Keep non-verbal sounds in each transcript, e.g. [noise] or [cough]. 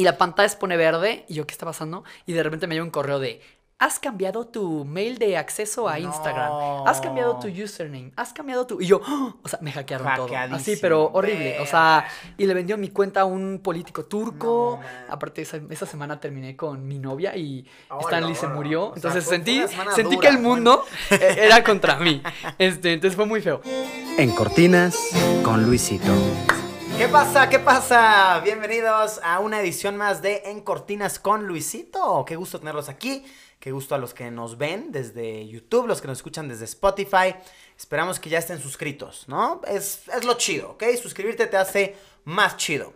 Y la pantalla se pone verde y yo, ¿qué está pasando? Y de repente me llega un correo de, has cambiado tu mail de acceso a Instagram, has cambiado tu username, has cambiado tu... Y yo, ¡oh! o sea, me hackearon todo. Así, pero horrible. O sea, y le vendió mi cuenta a un político turco. Aparte, esa, esa, semana terminé con mi novia y Stanley se murió. Entonces sentí, sentí que el mundo e, era contra mí. Este, entonces fue muy feo. En Cortinas con Luisito. ¿Qué pasa? ¿Qué pasa? Bienvenidos a una edición más de En Cortinas con Luisito. Qué gusto tenerlos aquí. Qué gusto a los que nos ven desde YouTube, los que nos escuchan desde Spotify. Esperamos que ya estén suscritos, ¿no? Es, lo chido, ¿ok? Suscribirte te hace más chido.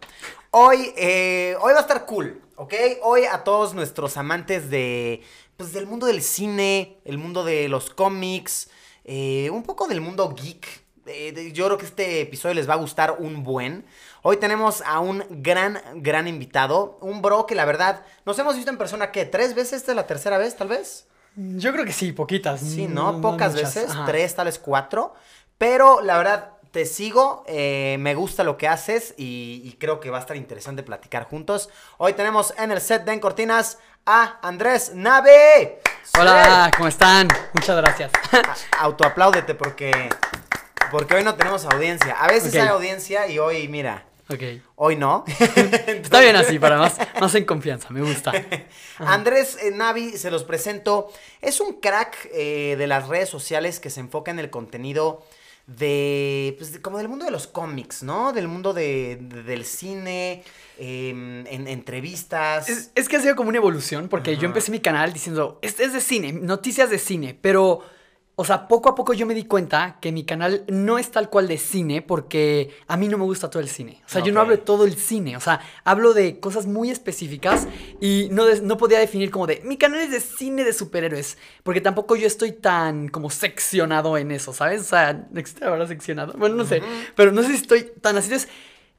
Hoy, eh, hoy va a estar cool, ¿ok? Hoy a todos nuestros amantes de, pues, del mundo del cine, el mundo de los cómics, eh, un poco del mundo geek. Eh, yo creo que este episodio les va a gustar un buen. Hoy tenemos a un gran, gran invitado. Un bro que la verdad nos hemos visto en persona, ¿qué? ¿Tres veces? ¿Esta es la tercera vez, tal vez? Yo creo que sí, poquitas. Sí, ¿no? Pocas veces, tres, tal vez cuatro. Pero la verdad, te sigo, eh, me gusta lo que haces y, creo que va a estar interesante platicar juntos. Hoy tenemos en el set de En Cortinas a Andrés Nave. Hola, ¿cómo están? Muchas gracias. [laughs] Autoapláudete porque, porque hoy no tenemos audiencia. A veces hay audiencia y hoy, mira, Ok. Hoy no. [laughs] Está bien así, para más, más en confianza, me gusta. [laughs] Andrés eh, Navi, se los presento. Es un crack eh, de las redes sociales que se enfoca en el contenido de, pues, como del mundo de los cómics, ¿no? Del mundo de, del cine, em, en entrevistas. Es, que ha sido como una evolución, porque yo empecé mi canal diciendo, este es de cine, noticias de cine, pero o sea, poco a poco yo me di cuenta que mi canal no es tal cual de cine porque a mí no me gusta todo el cine. O sea, yo no hablo de todo el cine. O sea, hablo de cosas muy específicas y no, no podía definir como de mi canal es de cine de superhéroes. Porque tampoco yo estoy tan como seccionado en eso, ¿sabes? O sea, ¿existe ahora seccionado? Bueno, no sé. Pero no sé si estoy tan así. Entonces,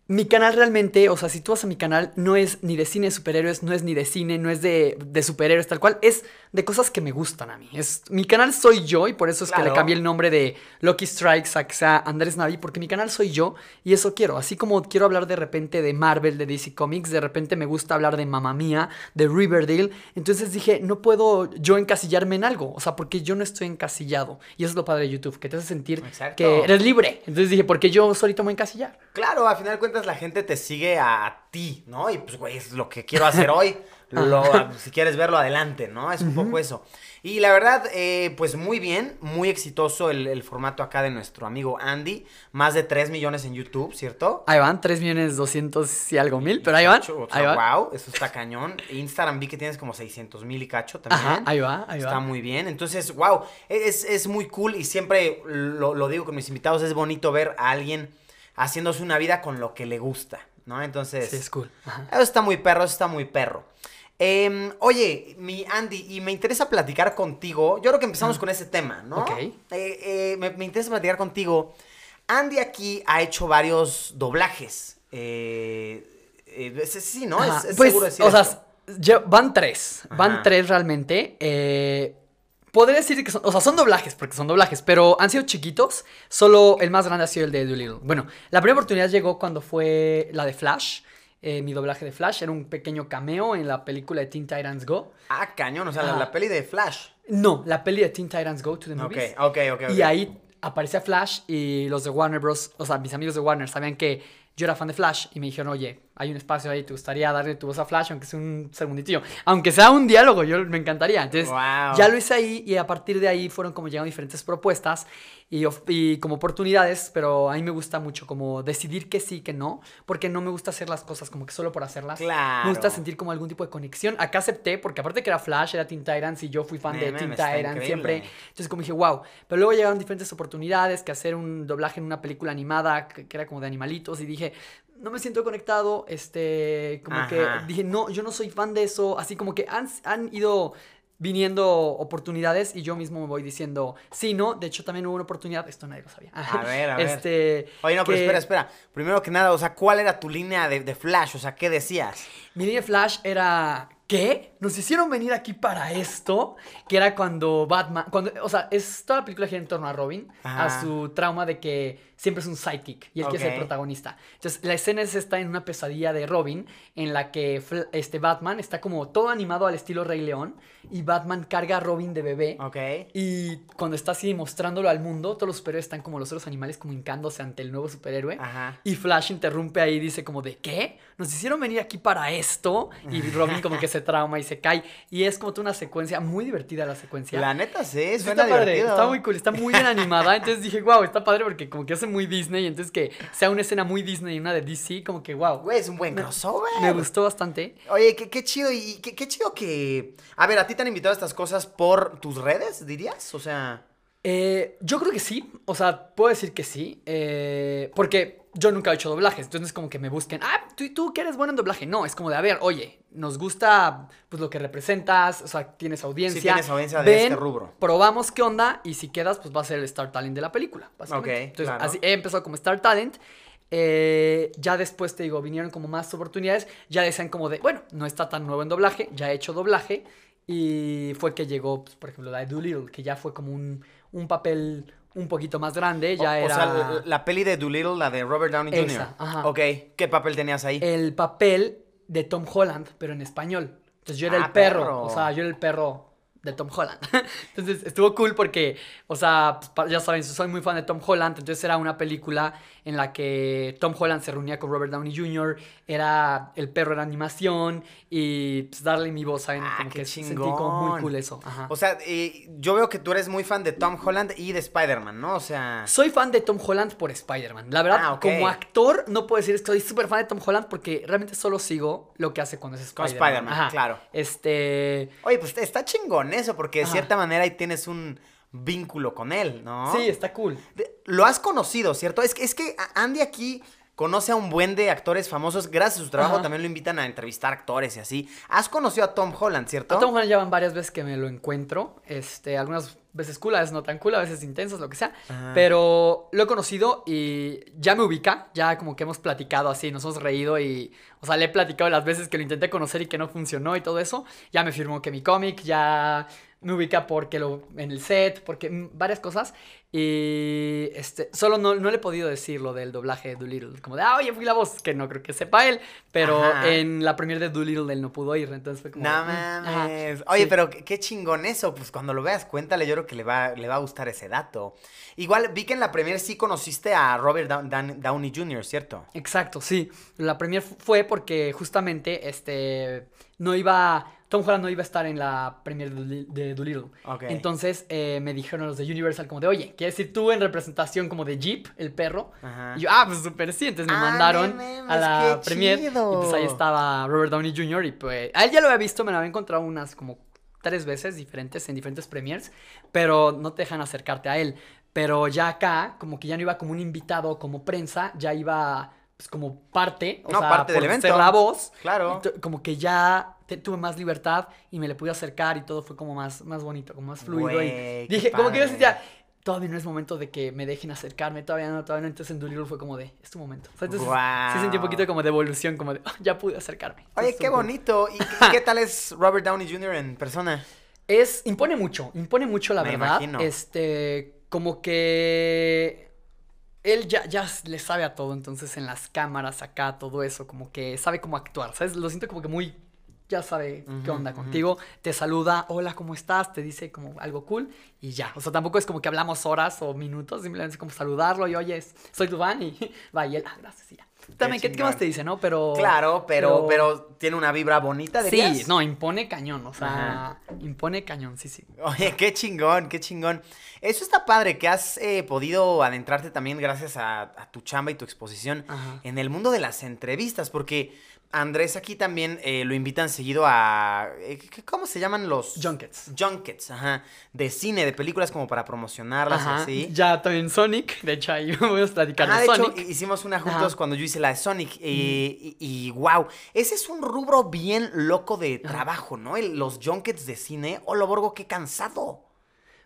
mi canal realmente, o sea, si tú vas a mi canal, no es ni de cine de superhéroes, no es ni de cine, no es de, de superhéroes tal cual, es de cosas que me gustan a mí. Es, mi canal soy yo y por eso es que le cambié el nombre de Lucky Strikes a que sea Andrés Navi, porque mi canal soy yo y eso quiero. Así como quiero hablar de repente de Marvel, de DC Comics, de repente me gusta hablar de Mamma Mía, de Riverdale. Entonces dije, no puedo yo encasillarme en algo, o sea, porque yo no estoy encasillado. Y eso es lo padre de YouTube, que te hace sentir que eres libre. Entonces dije, porque yo solito me voy a encasillar. Claro, a final de cuentas la gente te sigue a ti, ¿no? Y pues, güey, es lo que quiero hacer hoy. [laughs] si quieres verlo adelante, ¿no? Es un poco eso. Y la verdad, eh, pues muy bien, muy exitoso el, formato acá de nuestro amigo Andy. Más de 3 millones en YouTube, ¿cierto? Ahí van, 3 millones 200 y algo mil, pero ahí van. ahí Wow, eso está cañón. Instagram vi que tienes como 600 mil y cacho también. Ajá, ahí va, ahí va. Está muy bien. Entonces, wow, es, es muy cool y siempre lo, lo digo con mis invitados, es bonito ver a alguien haciéndose una vida con lo que le gusta, ¿no? Entonces... Sí, es cool. Eso está muy perro, eso está muy perro. Em, oye, mi Andy, y me interesa platicar contigo. Yo creo que empezamos con ese tema, ¿no? Ok. Eh, eh, me, interesa platicar contigo. Andy aquí ha hecho varios doblajes. Eh, sí, ¿no? Es, pues, seguro decir O sea, van tres. Van tres realmente. Podría decir que son, o sea, son doblajes, porque son doblajes, pero han sido chiquitos. Solo el más grande ha sido el de Doolittle. Bueno, la primera oportunidad llegó cuando fue la de Flash. Eh, mi doblaje de Flash era un pequeño cameo en la película de Teen Titans Go. Ah, cañón, o sea, la, peli de Flash. No, la peli de Teen Titans Go to the Movies. Ok, ok, ok. Y ahí aparecía Flash y los de Warner Bros., o sea, mis amigos de Warner sabían que yo era fan de Flash y me dijeron, oye, hay un espacio ahí, ¿te gustaría darle tu voz a Flash, aunque sea un segunditillo? Aunque sea un diálogo, yo me encantaría. Entonces, ya lo hice ahí y a partir de ahí fueron como llegando diferentes propuestas y, como oportunidades, pero a mí me gusta mucho como decidir que sí, que no, porque no me gusta hacer las cosas como que solo por hacerlas. Claro. Me gusta sentir como algún tipo de conexión. Acá acepté, porque aparte que era Flash, era Teen Titans y yo fui fan de Teen Titans siempre. Entonces como dije, wow. Pero luego llegaron diferentes oportunidades, que hacer un doblaje en una película animada, que, era como de animalitos, y dije, no me siento conectado, este, como que dije, no, yo no soy fan de eso, así como que han, han ido viniendo oportunidades y yo mismo me voy diciendo, sí, no, de hecho también hubo una oportunidad, esto nadie lo sabía. A [laughs] ver, a ver. Este, Oye, no, pero espera, espera. Primero que nada, o sea, ¿cuál era tu línea de, Flash? O sea, ¿qué decías? Mi línea de Flash era, ¿qué? Nos hicieron venir aquí para esto, que era cuando Batman, cuando, o sea, es toda la película gira en torno a Robin, a su trauma de que siempre es un sidekick y él que es el protagonista. Entonces, la escena es esta en una pesadilla de Robin, en la que este Batman está como todo animado al estilo Rey León y Batman carga a Robin de bebé. Ok. Y cuando está así mostrándolo al mundo, todos los superhéroes están como los otros animales como hincándose ante el nuevo superhéroe. Ajá. Y Flash interrumpe ahí y dice como de, ¿qué? Nos hicieron venir aquí para esto. Y [laughs] Robin como que se trauma y se cae. Y es como una secuencia muy divertida la secuencia. La neta sí, suena está padre, está muy cool, está muy bien animada. Entonces dije, wow, está padre porque como que hace muy Disney. Entonces que sea una escena muy Disney y una de DC, como que wow. Güey, es un buen crossover. Me gustó bastante. Oye, qué, qué chido y qué, qué chido que... A ver, ¿a ti te han invitado a estas cosas por tus redes, dirías? O sea... Eh, yo creo que sí, o sea, puedo decir que sí, eh, porque yo nunca he hecho doblajes, entonces es como que me busquen, ah, tú, tú que eres bueno en doblaje, no, es como de, a ver, oye, nos gusta pues lo que representas, o sea, tienes audiencia. Sí, tienes audiencia de este rubro. Probamos qué onda y si quedas, pues va a ser el Star Talent de la película. Ok, Entonces, así he empezado como Star Talent. Eh, ya después te digo, vinieron como más oportunidades, ya decían como de, bueno, no está tan nuevo en doblaje, ya he hecho doblaje, y fue que llegó, pues, por ejemplo, la de Doolittle, que ya fue como un, un papel un poquito más grande, ya era... O sea, la, peli de Doolittle, la de Robert Downey Jr. ajá. Ok, ¿qué papel tenías ahí? El papel de Tom Holland, pero en español. Entonces yo era el ah, perro, o sea, yo era el perro de Tom Holland. [laughs] entonces estuvo cool porque, o sea, pues, ya saben, soy muy fan de Tom Holland, entonces era una película en la que Tom Holland se reunía con Robert Downey Jr., era el perro era animación y pues darle mi voz, ¿saben? Ah, que sentí como muy cool eso. O sea, eh, yo veo que tú eres muy fan de Tom Holland y de Spider-Man, ¿no? O sea... Soy fan de Tom Holland por Spider-Man. La verdad, ah, como actor no puedo decir que soy súper fan de Tom Holland porque realmente solo sigo lo que hace cuando es Spider-Man. Con Spider-Man, claro. Este... Oye, pues está chingón eso porque de cierta manera ahí tienes un vínculo con él, ¿no? Sí, está cool. Lo has conocido, ¿cierto? Es que, es que Andy aquí conoce a un buen de actores famosos. Gracias a su trabajo también lo invitan a entrevistar actores y así. Has conocido a Tom Holland, ¿cierto? A Tom Holland ya van varias veces que me lo encuentro. Este, algunas veces cool, a veces no tan cool, a veces intensos, lo que sea. Pero lo he conocido y ya me ubica, ya como que hemos platicado así, nos hemos reído y, o sea, le he platicado las veces que lo intenté conocer y que no funcionó y todo eso. Ya me firmó que mi cómic, ya me ubica porque lo en el set, porque varias cosas. Y este, solo no, no le he podido decir lo del doblaje de Doolittle. Como de, ah, oye, fui la voz, que no creo que sepa él. Pero en la premiere de Doolittle él no pudo ir, entonces fue como. No mm, mames. Oye, pero qué chingón eso. Pues cuando lo veas, cuéntale, yo creo que le va, le va a gustar ese dato. Igual vi que en la premiere sí conociste a Robert Downey Jr., ¿cierto? Exacto, sí. La premiere fue porque justamente este no iba Tom Holland no iba a estar en la premiere de Doolittle. Entonces eh, me dijeron los de Universal como de, oye, ¿quieres ir tú en representación como de Jeep, el perro? Y yo, ah, pues súper sí. Entonces me ah, mandaron a la premiere. Y pues ahí estaba Robert Downey Jr. Y pues, a él ya lo había visto, me lo había encontrado unas como tres veces diferentes en diferentes premiers, pero no te dejan acercarte a él. Pero ya acá, como que ya no iba como un invitado, como prensa, ya iba pues como parte, o sea, parte del evento. ser la voz. Claro. Como que ya tuve más libertad y me le pude acercar y todo fue como más, más bonito, como más fluido. y dije, como que yo sentía, todavía no es momento de que me dejen acercarme, todavía no, todavía no. Entonces en Doolittle fue como de, es tu momento. O sea, entonces sí sentí un poquito como de evolución, como de, oh, ya pude acercarme. Oye, qué bonito. ¿Y qué, tal es Robert Downey Jr. en persona? Es, impone mucho, impone mucho la verdad. Este, como que él ya, ya le sabe a todo, entonces en las cámaras acá, todo eso, como que sabe cómo actuar, ¿sabes? Lo siento como que muy, ya sabe qué onda contigo, te saluda, hola, ¿cómo estás? Te dice como algo cool y ya. O sea, tampoco es como que hablamos horas o minutos, simplemente es como saludarlo y oye, soy tu fan y [laughs] va y él, ah, gracias y ya. También, ¿qué, más te dice, no? Pero. Claro, pero, pero, tiene una vibra bonita, de Sí, no, impone cañón, o sea, impone cañón, sí, sí. Oye, qué chingón, qué chingón. Eso está padre, que has eh, podido adentrarte también gracias a, tu chamba y tu exposición en el mundo de las entrevistas, porque Andrés aquí también eh, lo invitan seguido a. Eh, ¿Cómo se llaman los? Junkets. Junkets, ajá. De cine, de peligulas como para promocionarlas así. Ya también Sonic. De hecho, ahí [laughs] vamos a platicar ah, de, Sonic. Hecho, hicimos una juntos cuando yo hice la de Sonic. Eh, y, wow. Ese es un rubro bien loco de trabajo, ¿no? los Junkets de cine. Hola, Borgo, qué cansado.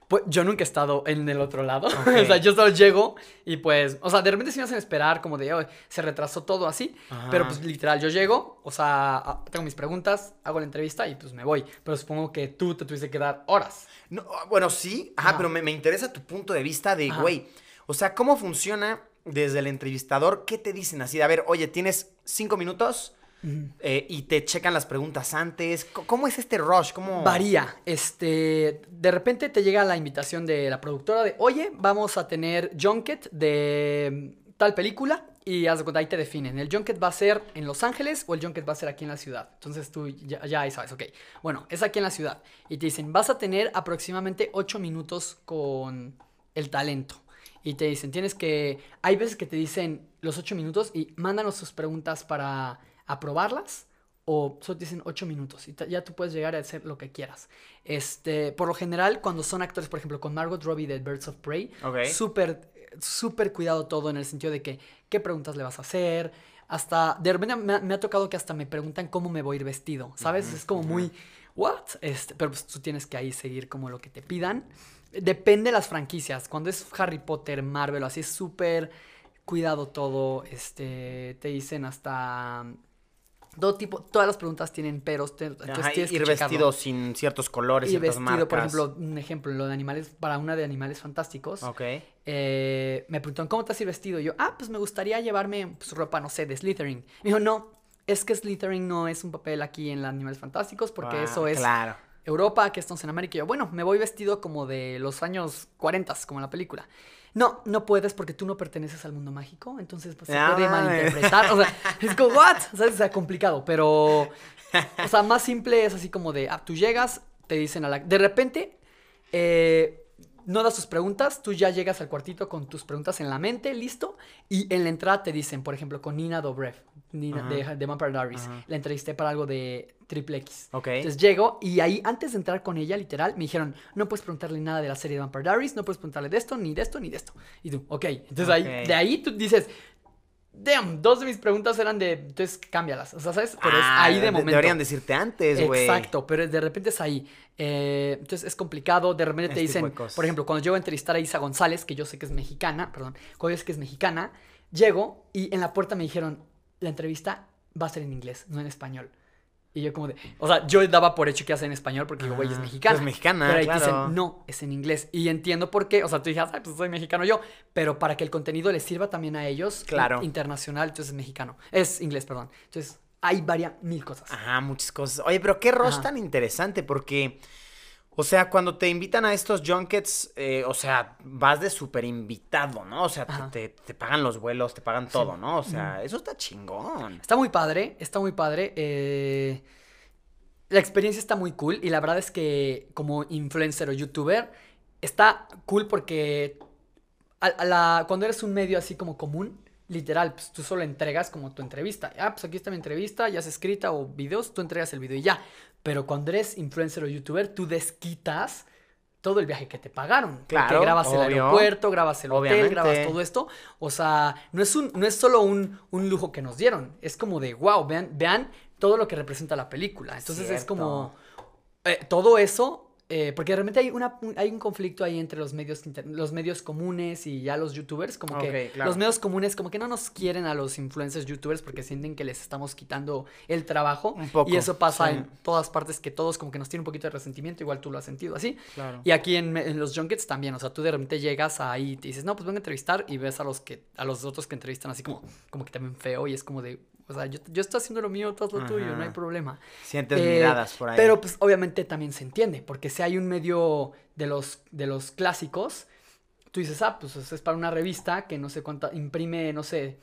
Pues yo nunca he estado en el otro lado. [laughs] o sea, yo solo llego y pues, o sea, de repente sí me hacen esperar como de, se retrasó todo así. Pero pues literal, yo llego, o sea, ah, tengo mis preguntas, hago la entrevista y pues me voy. Pero supongo que tú te tuviste que dar horas. No, bueno, sí, ajá, pero me, interesa tu punto de vista de, güey, o sea, ¿cómo funciona desde el entrevistador? ¿Qué te dicen así? a ver, oye, tienes cinco minutos eh, y te checan las preguntas antes. ¿Cómo es este rush? ¿Cómo... Varía. Este, de repente te llega la invitación de la productora de, oye, vamos a tener junket de tal película y haz cuenta, ahí te definen. El junket va a ser en Los Ángeles o el junket va a ser aquí en la ciudad. Entonces tú ya, ya ahí sabes, ok. Bueno, es aquí en la ciudad. Y te dicen, vas a tener aproximadamente 8 minutos con el talento. Y te dicen, tienes que... Hay veces que te dicen los 8 minutos y mándanos sus preguntas para aprobarlas o solo te dicen 8 minutos y ya tú puedes llegar a hacer lo que quieras. Este, por lo general, cuando son actores, por ejemplo, con Margot Robbie de Birds of Prey, súper, súper cuidado todo en el sentido de que qué preguntas le vas a hacer. Hasta, de repente me, ha tocado que hasta me preguntan cómo me voy a ir vestido, ¿sabes? es como muy, ¿what? Este, pero pues tú tienes que ahí seguir como lo que te pidan. Depende de las franquicias. Cuando es Harry Potter, Marvel, así es súper cuidado todo. Este, te dicen hasta todo tipo, todas las preguntas tienen peros. entonces ir vestido sin ciertos colores, ir vestido, por ejemplo, un ejemplo, lo de animales, para una de animales fantásticos. Ok. Eh, me preguntaron, ¿cómo te has ir vestido? yo, ah, pues me gustaría llevarme pues, ropa, no sé, de Slytherin. Me dijo, no, es que Slytherin no es un papel aquí en los animales fantásticos porque ah, eso es claro. Europa, que estamos en América. Y yo, bueno, me voy vestido como de los años 40, como en la película. No, no puedes porque tú no perteneces al mundo mágico, entonces pues, se puede ah. malinterpretar. O sea, [laughs] es como, ¿what? O sea, es complicado, pero. O sea, más simple es así como de, ah, tú llegas, te dicen a la. De repente, eh, no das tus preguntas, tú ya llegas al cuartito con tus preguntas en la mente, listo, y en la entrada te dicen, por ejemplo, con Nina Dobrev, Nina, de, de Vampire Diaries, la entrevisté para algo de Triple X. Ok. Entonces llego y ahí, antes de entrar con ella, literal, me dijeron, no puedes preguntarle nada de la serie de Vampire Diaries, no puedes preguntarle de esto, ni de esto, ni de esto. Y tú, ok. Entonces ahí, de ahí tú dices, damn, dos de mis preguntas eran de, entonces cámbialas, o sea, ¿sabes? Pero es ah, ahí de momento. Deberían decirte antes, güey. Exacto, pero de repente es ahí. Eh, entonces es complicado, de repente te dicen, por ejemplo, cuando llego a entrevistar a Isa González, que yo sé que es mexicana, perdón, cuando yo sé que es mexicana, llego y en la puerta me dijeron, la entrevista va a ser en inglés, no en español. Y yo como de, o sea, yo daba por hecho que hace en español porque digo, güey, es mexicana. Es mexicana, Pero ahí dicen, no, es en inglés. Y entiendo por qué, o sea, tú dices, ay, pues soy mexicano yo, pero para que el contenido les sirva también a ellos, claro. internacional, entonces es mexicano. Es inglés, perdón. Entonces, hay varias, mil cosas. Ajá, muchas cosas. Oye, pero qué rostro tan interesante porque... O sea, cuando te invitan a estos junkets, eh, o sea, vas de súper invitado, ¿no? O sea, te, pagan los vuelos, te pagan todo, ¿no? O sea, eso está chingón. Está muy padre, está muy padre. Eh, la experiencia está muy cool y la verdad es que como influencer o youtuber, está cool porque cuando eres un medio así como común, literal, pues tú solo entregas como tu entrevista. Ah, pues aquí está mi entrevista, ya se escrita o videos, tú entregas el video y ya. Pero cuando eres influencer o youtuber, tú desquitas todo el viaje que te pagaron. Claro. Porque grabas el aeropuerto, grabas el hotel, grabas todo esto. O sea, no es, un, no es solo un, un, lujo que nos dieron. Es como de, wow, vean, vean todo lo que representa la película. Entonces es como... Eh, todo eso eh, porque realmente hay, una, hay un conflicto ahí entre los medios, los medios comunes y ya los youtubers. Como que los medios comunes como que no nos quieren a los influencers youtubers porque sienten que les estamos quitando el trabajo. Un poco, y eso pasa en todas partes que todos como que nos tienen un poquito de resentimiento. Igual tú lo has sentido así. Claro. Y aquí en, en, los junkets también. O sea, tú de repente llegas ahí y te dices, no, pues vengo a entrevistar y ves a los, que, a los otros que entrevistan así como, como que también feo y es como de, o sea, yo, yo estoy haciendo lo mío, todo lo tuyo, no hay problema. Sientes miradas por ahí. Pero pues obviamente también se entiende, porque si hay un medio de los, de los clásicos, tú dices, ah, pues es para una revista que no sé cuánta, imprime, no sé,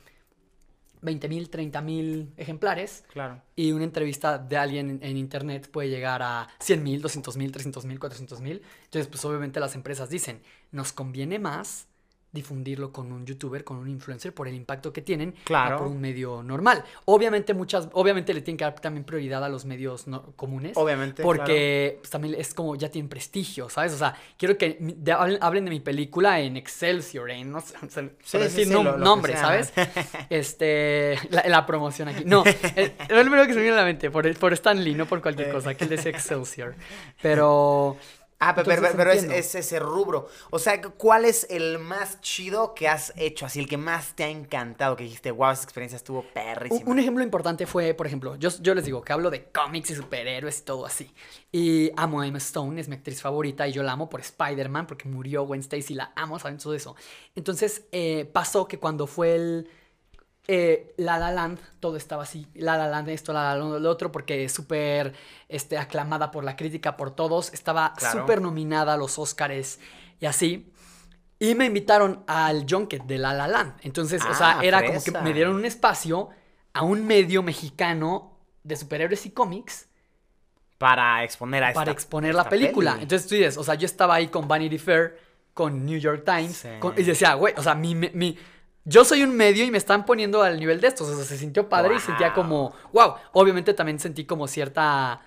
20 mil, 30 mil ejemplares. Claro. Y una entrevista de alguien en, internet puede llegar a 100 mil, 200 mil, 300 mil, 400 mil. Entonces, pues obviamente las empresas dicen, nos conviene más difundirlo con un youtuber, con un influencer, por el impacto que tienen, claro. por un medio normal. Obviamente muchas, obviamente le tienen que dar también prioridad a los medios comunes. Obviamente. Porque pues, también es como ya tienen prestigio, ¿sabes? O sea, quiero que hablen, de mi película en Excelsior, en no sé, decir nombre, ¿sabes? [laughs] este, la, promoción aquí. No, el, primero que se me viene a la mente, por, por Stan Lee, no por cualquier cosa, que él decía Excelsior. [laughs] Pero Ah, pero, es, ese rubro. O sea, ¿cuál es el más chido que has hecho? Así, el que más te ha encantado, que dijiste, wow, esa experiencia estuvo perrísima. Un, ejemplo importante fue, por ejemplo, yo, yo les digo que hablo de cómics y superhéroes y todo así. Y amo a Emma Stone, es mi actriz favorita y yo la amo por Spider-Man porque murió Gwen Stacy, la amo, ¿saben? Todo eso. Entonces, eh, pasó que cuando fue el eh, la La Land, todo estaba así. La La Land, esto, La La Land, lo otro, porque es súper este, aclamada por la crítica, por todos. Estaba súper nominada a los Oscars y así. Y me invitaron al Junket de La La Land. Entonces, o sea, ah, era como que me dieron un espacio a un medio mexicano de superhéroes y cómics. Para exponer a Para exponer la película. Entonces tú dices, o sea, yo estaba ahí con Vanity Fair, con New York Times, y decía, güey, o sea, mi, mi yo soy un medio y me están poniendo al nivel de estos. O sea, se sintió padre y sentía como, wow. Obviamente también sentí como cierta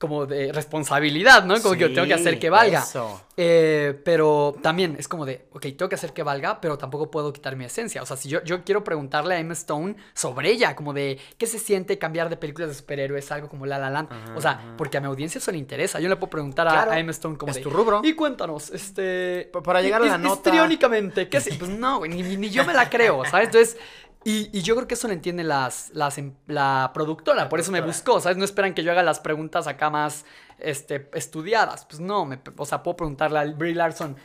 como de responsabilidad, ¿no? Como que yo tengo que hacer que valga. Eh, pero también es como de, ok, tengo que hacer que valga, pero tampoco puedo quitar mi esencia. O sea, si yo, yo quiero preguntarle a Emma Stone sobre ella, como de qué se siente cambiar de películas de superhéroes, algo como La La Land. o sea, porque a mi audiencia eso le interesa. Yo le puedo preguntar a, Emma Stone como es tu rubro. Y cuéntanos, este... Para llegar a la nota... Histriónicamente, ¿qué Pues no, ni, ni yo me la creo, ¿sabes? Entonces... Y, yo creo que eso lo entiende las, las, em, la productora, por eso me buscó, ¿sabes? No esperan que yo haga las preguntas acá más este, estudiadas. Pues no, me, o sea, puedo preguntarle a Brie Larson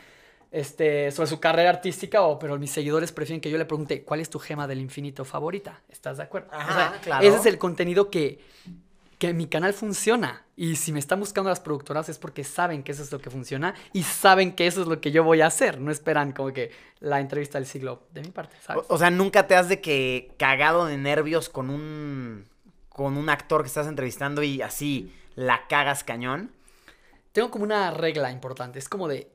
este, sobre su carrera artística, o, pero mis seguidores prefieren que yo le pregunte, ¿cuál es tu gema del infinito favorita? ¿Estás de acuerdo? Ajá, claro. Ese es el contenido que, que mi canal funciona. Y si me están buscando las productoras es porque saben que eso es lo que funciona y saben que eso es lo que yo voy a hacer. No esperan como que la entrevista del siglo de mi parte, ¿sabes? O, sea, nunca te has de que cagado de nervios con un con un actor que estás entrevistando y así la cagas cañón. Tengo como una regla importante. Es como de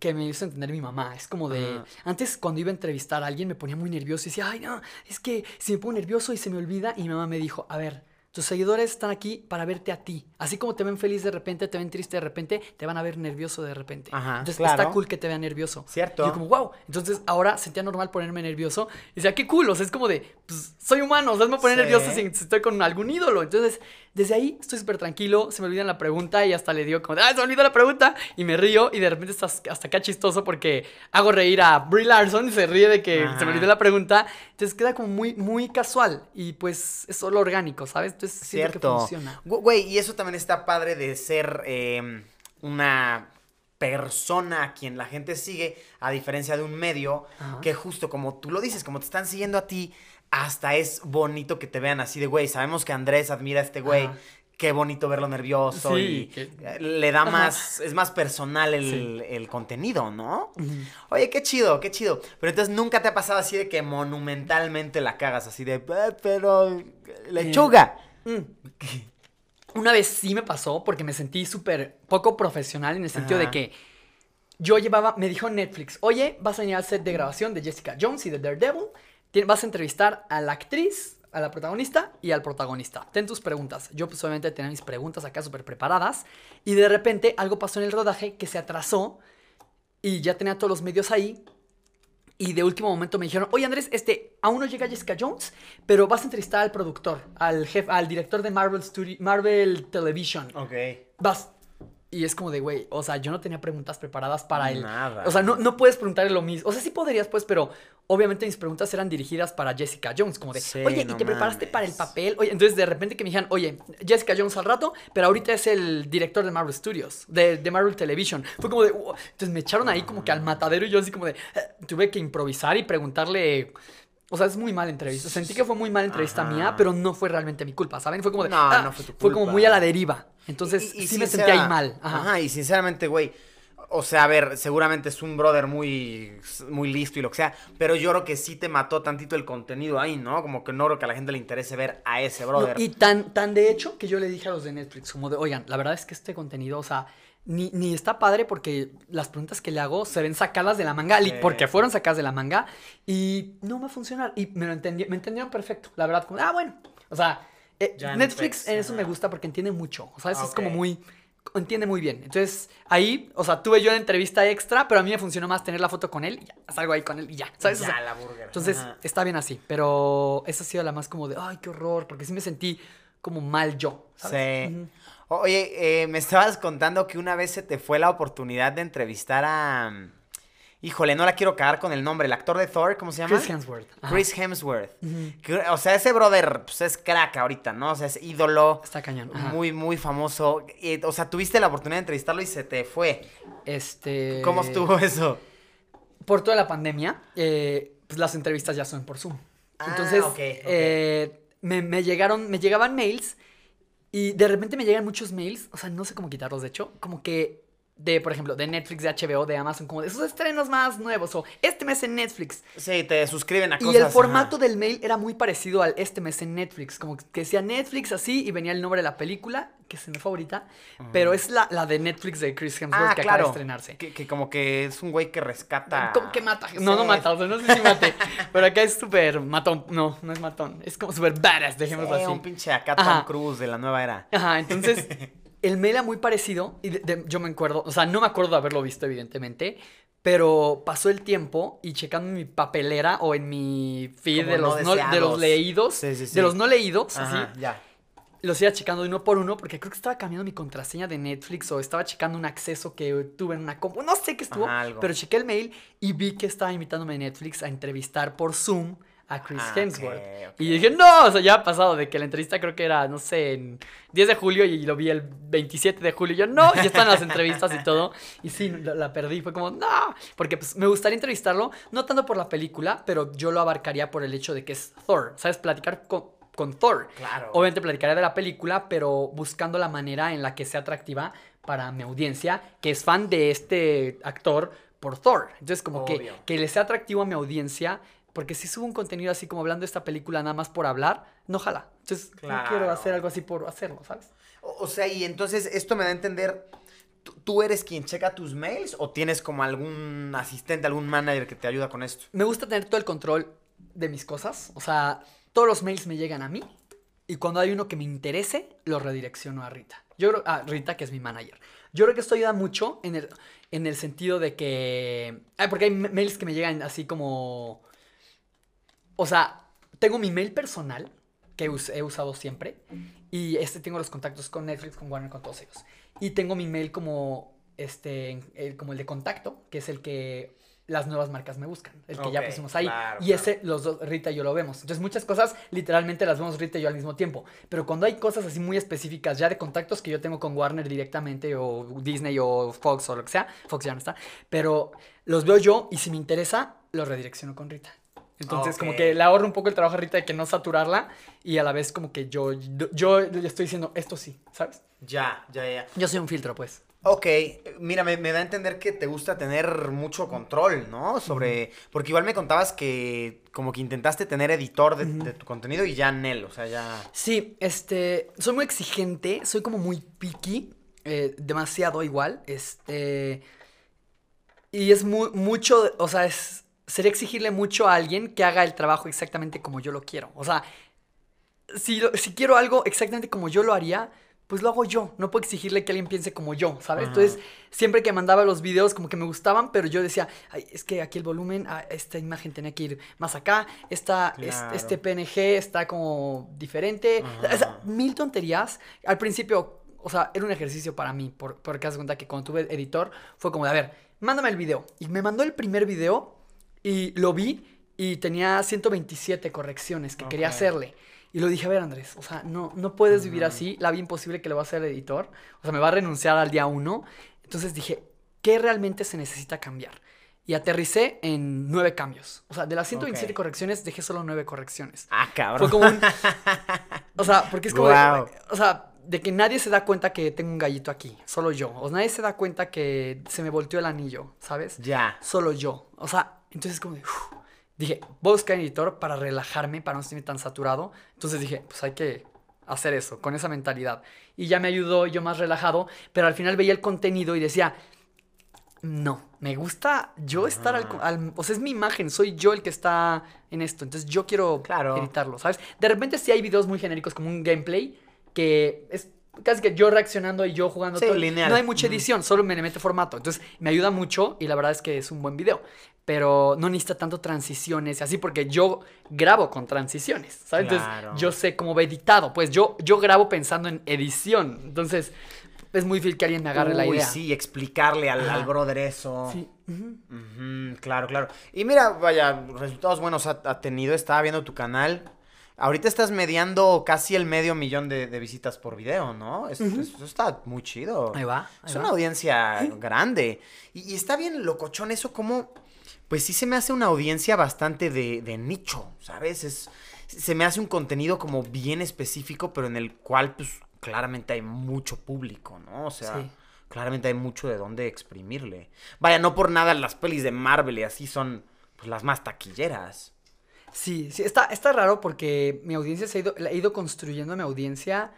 que me hizo entender mi mamá. Es como de. Antes, cuando iba a entrevistar a alguien, me ponía muy nervioso y decía, ay, no, es que si me pongo nervioso y se me olvida. Y mi mamá me dijo, a ver, tus seguidores están aquí para verte a ti. Así como te ven feliz de repente, te ven triste de repente, te van a ver nervioso de repente. Entonces está cool que te vean nervioso. Cierto. Y yo como, wow. Entonces ahora sentía normal ponerme nervioso. Y decía, qué cool. O sea, es como de, pues soy humano, o sea, me poner nervioso si estoy con algún ídolo. Entonces, desde ahí estoy súper tranquilo, se me olvida la pregunta y hasta le digo como, ah, se me olvidó la pregunta. Y me río y de repente estás hasta acá chistoso porque hago reír a Brie Larson y se ríe de que se me olvidó la pregunta. Entonces queda como muy, muy casual y pues es solo orgánico, ¿sabes? Entonces Cierto. que funciona. Güey, y eso también está padre de ser em, una persona a quien la gente sigue, a diferencia de un medio, que justo como tú lo dices, como te están siguiendo a ti, hasta es bonito que te vean así de, güey, sabemos que Andrés admira a este güey. Qué bonito verlo nervioso y le da más, es más personal el, contenido, ¿no? Oye, qué chido, qué chido. Pero entonces nunca te ha pasado así de que monumentalmente la cagas, así de, eh, pero lechuga. Mm. Una vez sí me pasó porque me sentí súper poco profesional en el sentido de que yo llevaba, me dijo Netflix, oye, vas a venir al set de grabación de Jessica Jones y de Daredevil vas a entrevistar a la actriz, a la protagonista y al protagonista. Ten tus preguntas. Yo pues obviamente tenía mis preguntas acá súper preparadas y de repente algo pasó en el rodaje que se atrasó y ya tenía todos los medios ahí y de último momento me dijeron, oye Andrés, este, aún no llega Jessica Jones, pero vas a entrevistar al productor, al jefe, al director de Marvel, Studio, Marvel Television. Ok. Vas, y es como de, güey, o sea, yo no tenía preguntas preparadas para él. Nada. O sea, no, no puedes preguntarle lo mismo. O sea, sí podrías, pues, pero obviamente mis preguntas eran dirigidas para Jessica Jones. Como de, oye, ¿y te preparaste para el papel? Oye, entonces de repente que me dijeran, oye, Jessica Jones al rato, pero ahorita es el director de Marvel Studios, de, de Marvel Television. Fue como de, entonces me echaron ahí como que al matadero y yo así como de, eh, tuve que improvisar y preguntarle o sea, es muy mala entrevista. Sentí que fue muy mala entrevista mía, pero no fue realmente mi culpa, ¿saben? Fue como de. No, ah, no fue tu culpa. Fue como muy a la deriva. Entonces, sí me sentí ahí mal. Ajá. y sinceramente, güey. O sea, a ver, seguramente es un brother muy, muy listo y lo que sea, pero yo creo que sí te mató tantito el contenido ahí, ¿no? Como que no creo que a la gente le interese ver a ese brother. y tan, tan de hecho que yo le dije a los de Netflix, como de, oigan, la verdad es que este contenido, o sea, ni, ni, está padre porque las preguntas que le hago se ven sacadas de la manga, porque fueron sacadas de la manga y no va a funcionar. Y me lo entendí, me entendieron perfecto, la verdad, como, ah, bueno, o sea, eh, Netflix en eso me gusta porque entiende mucho, o sea, eso es como muy, entiende muy bien. Entonces, ahí, o sea, tuve yo la entrevista extra, pero a mí me funcionó más tener la foto con él y ya, salgo ahí con él y ya, ¿sabes? Ya, la burger. Entonces, está bien así, pero esa ha sido la más como de, ay, qué horror, porque sí me sentí como mal yo, ¿sabes? Sí. Oye, eh, me estabas contando que una vez se te fue la oportunidad de entrevistar a... Híjole, no la quiero cagar con el nombre. El actor de Thor, ¿cómo se llama? Chris Hemsworth. Chris Hemsworth. o sea, ese brother pues, es crack ahorita, ¿no? O sea, es ídolo. Está cañón. Muy, muy famoso. o sea, tuviste la oportunidad de entrevistarlo y se te fue. Este. ¿Cómo estuvo eso? Por toda la pandemia, eh, pues las entrevistas ya son por Zoom. Ah, Entonces, eh, me, me, llegaron, me llegaban mails y de repente me llegan muchos mails, o sea, no sé cómo quitarlos, de hecho, como que de, por ejemplo, de Netflix, de HBO, de Amazon, como de esos estrenos más nuevos o este mes en Netflix. Sí, te suscriben a cosas. Y el formato del mail era muy parecido al este mes en Netflix, como que decía Netflix así y venía el nombre de la película, que es mi favorita, pero es la, la, de Netflix de Chris Hemsworth ah, que acaba de estrenarse. Que, como que es un güey que rescata. Como que mata. No, no mata, o sea, no sé si mate, [laughs] pero acá es súper matón. No, no es matón, es como súper badass, dejémoslo así. un pinche acá Tom Cruise de la nueva era. Ajá, entonces [laughs] el mail era muy parecido, y yo me acuerdo, o sea, no me acuerdo de haberlo visto, evidentemente, pero pasó el tiempo y checando en mi papelera o en mi feed de los, no, de los leídos, de los no leídos, así, ya. los iba checando uno por uno porque creo que estaba cambiando mi contraseña de Netflix o estaba checando un acceso que tuve en una compu, no sé qué estuvo, pero chequé el mail y vi que estaba invitándome a Netflix a entrevistar por Zoom a Chris ah, Hemsworth. Y dije, no, o sea, ya ha pasado de que la entrevista creo que era, no sé, en 10 de julio y lo vi el 27 de julio. Y yo, no, y están las entrevistas y todo. Y sí, la, perdí. Fue como, no, porque pues, me gustaría entrevistarlo, no tanto por la película, pero yo lo abarcaría por el hecho de que es Thor, ¿sabes? Platicar con, con Thor. Claro. Obviamente platicaría de la película, pero buscando la manera en la que sea atractiva para mi audiencia, que es fan de este actor por Thor. Entonces, como que, que le sea atractivo a mi audiencia porque si subo un contenido así como hablando de esta película nada más por hablar, no jala. Entonces, no quiero hacer algo así por hacerlo, ¿sabes? O, sea, y entonces esto me da a entender, ¿tú eres quien checa tus mails o tienes como algún asistente, algún manager que te ayuda con esto? Me gusta tener todo el control de mis cosas. O sea, todos los mails me llegan a mí y cuando hay uno que me interese, lo redirecciono a Rita. Yo creo, a Rita, que es mi manager. Yo creo que esto ayuda mucho en el, en el sentido de que... Ay, porque hay mails que me llegan así como o sea, tengo mi mail personal, que he usado siempre, y este tengo los contactos con Netflix, con Warner, con todos ellos. Y tengo mi mail como, este, el, como el de contacto, que es el que las nuevas marcas me buscan, el que ya pusimos ahí. y ese, los dos, Rita y yo lo vemos. Entonces, muchas cosas literalmente las vemos Rita y yo al mismo tiempo. Pero cuando hay cosas así muy específicas, ya de contactos que yo tengo con Warner directamente, o Disney, o Fox, o lo que sea, Fox ya no está, pero los veo yo y si me interesa, los redirecciono con Rita. Entonces, como que le ahorro un poco el trabajo a Rita de que no saturarla y a la vez como que yo, yo, le estoy diciendo esto sí, ¿sabes? Ya, ya, ya. Yo soy un filtro, pues. Ok, mira, me, da a entender que te gusta tener mucho control, ¿no? Sobre, porque igual me contabas que como que intentaste tener editor de, tu contenido y ya Nel, o sea, ya... Sí, este, soy muy exigente, soy como muy picky, eh, demasiado igual, este... Y es muy, mucho, o sea, es sería exigirle mucho a alguien que haga el trabajo exactamente como yo lo quiero. O sea, si, si quiero algo exactamente como yo lo haría, pues lo hago yo. No puedo exigirle que alguien piense como yo, ¿sabes? Entonces, siempre que mandaba los videos como que me gustaban, pero yo decía, Ay, es que aquí el volumen, ah, esta imagen tenía que ir más acá, esta, este, PNG está como diferente. O sea, mil tonterías. Al principio, o sea, era un ejercicio para mí, por, porque haz cuenta que cuando tuve editor, fue como de, a ver, mándame el video. Y me mandó el primer video y lo vi y tenía 127 correcciones que quería hacerle. Y lo dije, a ver, Andrés, o sea, no, no puedes vivir así. La vi imposible que le va a hacer el editor. O sea, me va a renunciar al día uno. Entonces dije, ¿qué realmente se necesita cambiar? Y aterricé en nueve cambios. O sea, de las 127 correcciones, dejé solo nueve correcciones. Ah, cabrón. Fue como un... [laughs] O sea, porque es como... o sea, de que nadie se da cuenta que tengo un gallito aquí. Solo yo. O nadie se da cuenta que se me volteó el anillo, ¿sabes? Ya. Solo yo. O sea, entonces como de, dije, voy a buscar editor para relajarme, para no sentirme tan saturado. Entonces dije, pues hay que hacer eso, con esa mentalidad. Y ya me ayudó, yo más relajado, pero al final veía el contenido y decía, no, me gusta yo estar al, al, O sea, es mi imagen, soy yo el que está en esto. Entonces yo quiero editarlo, ¿sabes? De repente sí hay videos muy genéricos como un gameplay que es casi que yo reaccionando y yo jugando todo. Lineal. No hay mucha edición, solo me mete formato. Entonces me ayuda mucho y la verdad es que es un buen video. Pero no necesita tanto transiciones así porque yo grabo con transiciones, ¿sabes? Entonces yo sé cómo va editado. Pues yo, yo grabo pensando en edición. Entonces es muy difícil que alguien me agarre la idea. Sí, explicarle al, brother eso. Sí. claro, claro. Y mira, vaya, resultados buenos ha, tenido. Estaba viendo tu canal. Ahorita estás mediando casi el medio millón de, visitas por video, ¿no? Eso, está muy chido. Ahí va. es una audiencia grande. Y, está bien locochón eso como... Pues sí se me hace una audiencia bastante de, de nicho, ¿sabes? Es, se me hace un contenido como bien específico, pero en el cual, pues, claramente hay mucho público, ¿no? O sea, claramente hay mucho de dónde exprimirle. Vaya, no por nada las pelis de Marvel y así son pues, las más taquilleras. Sí, sí, está, está raro porque mi audiencia se ha ido, ha ido construyendo mi audiencia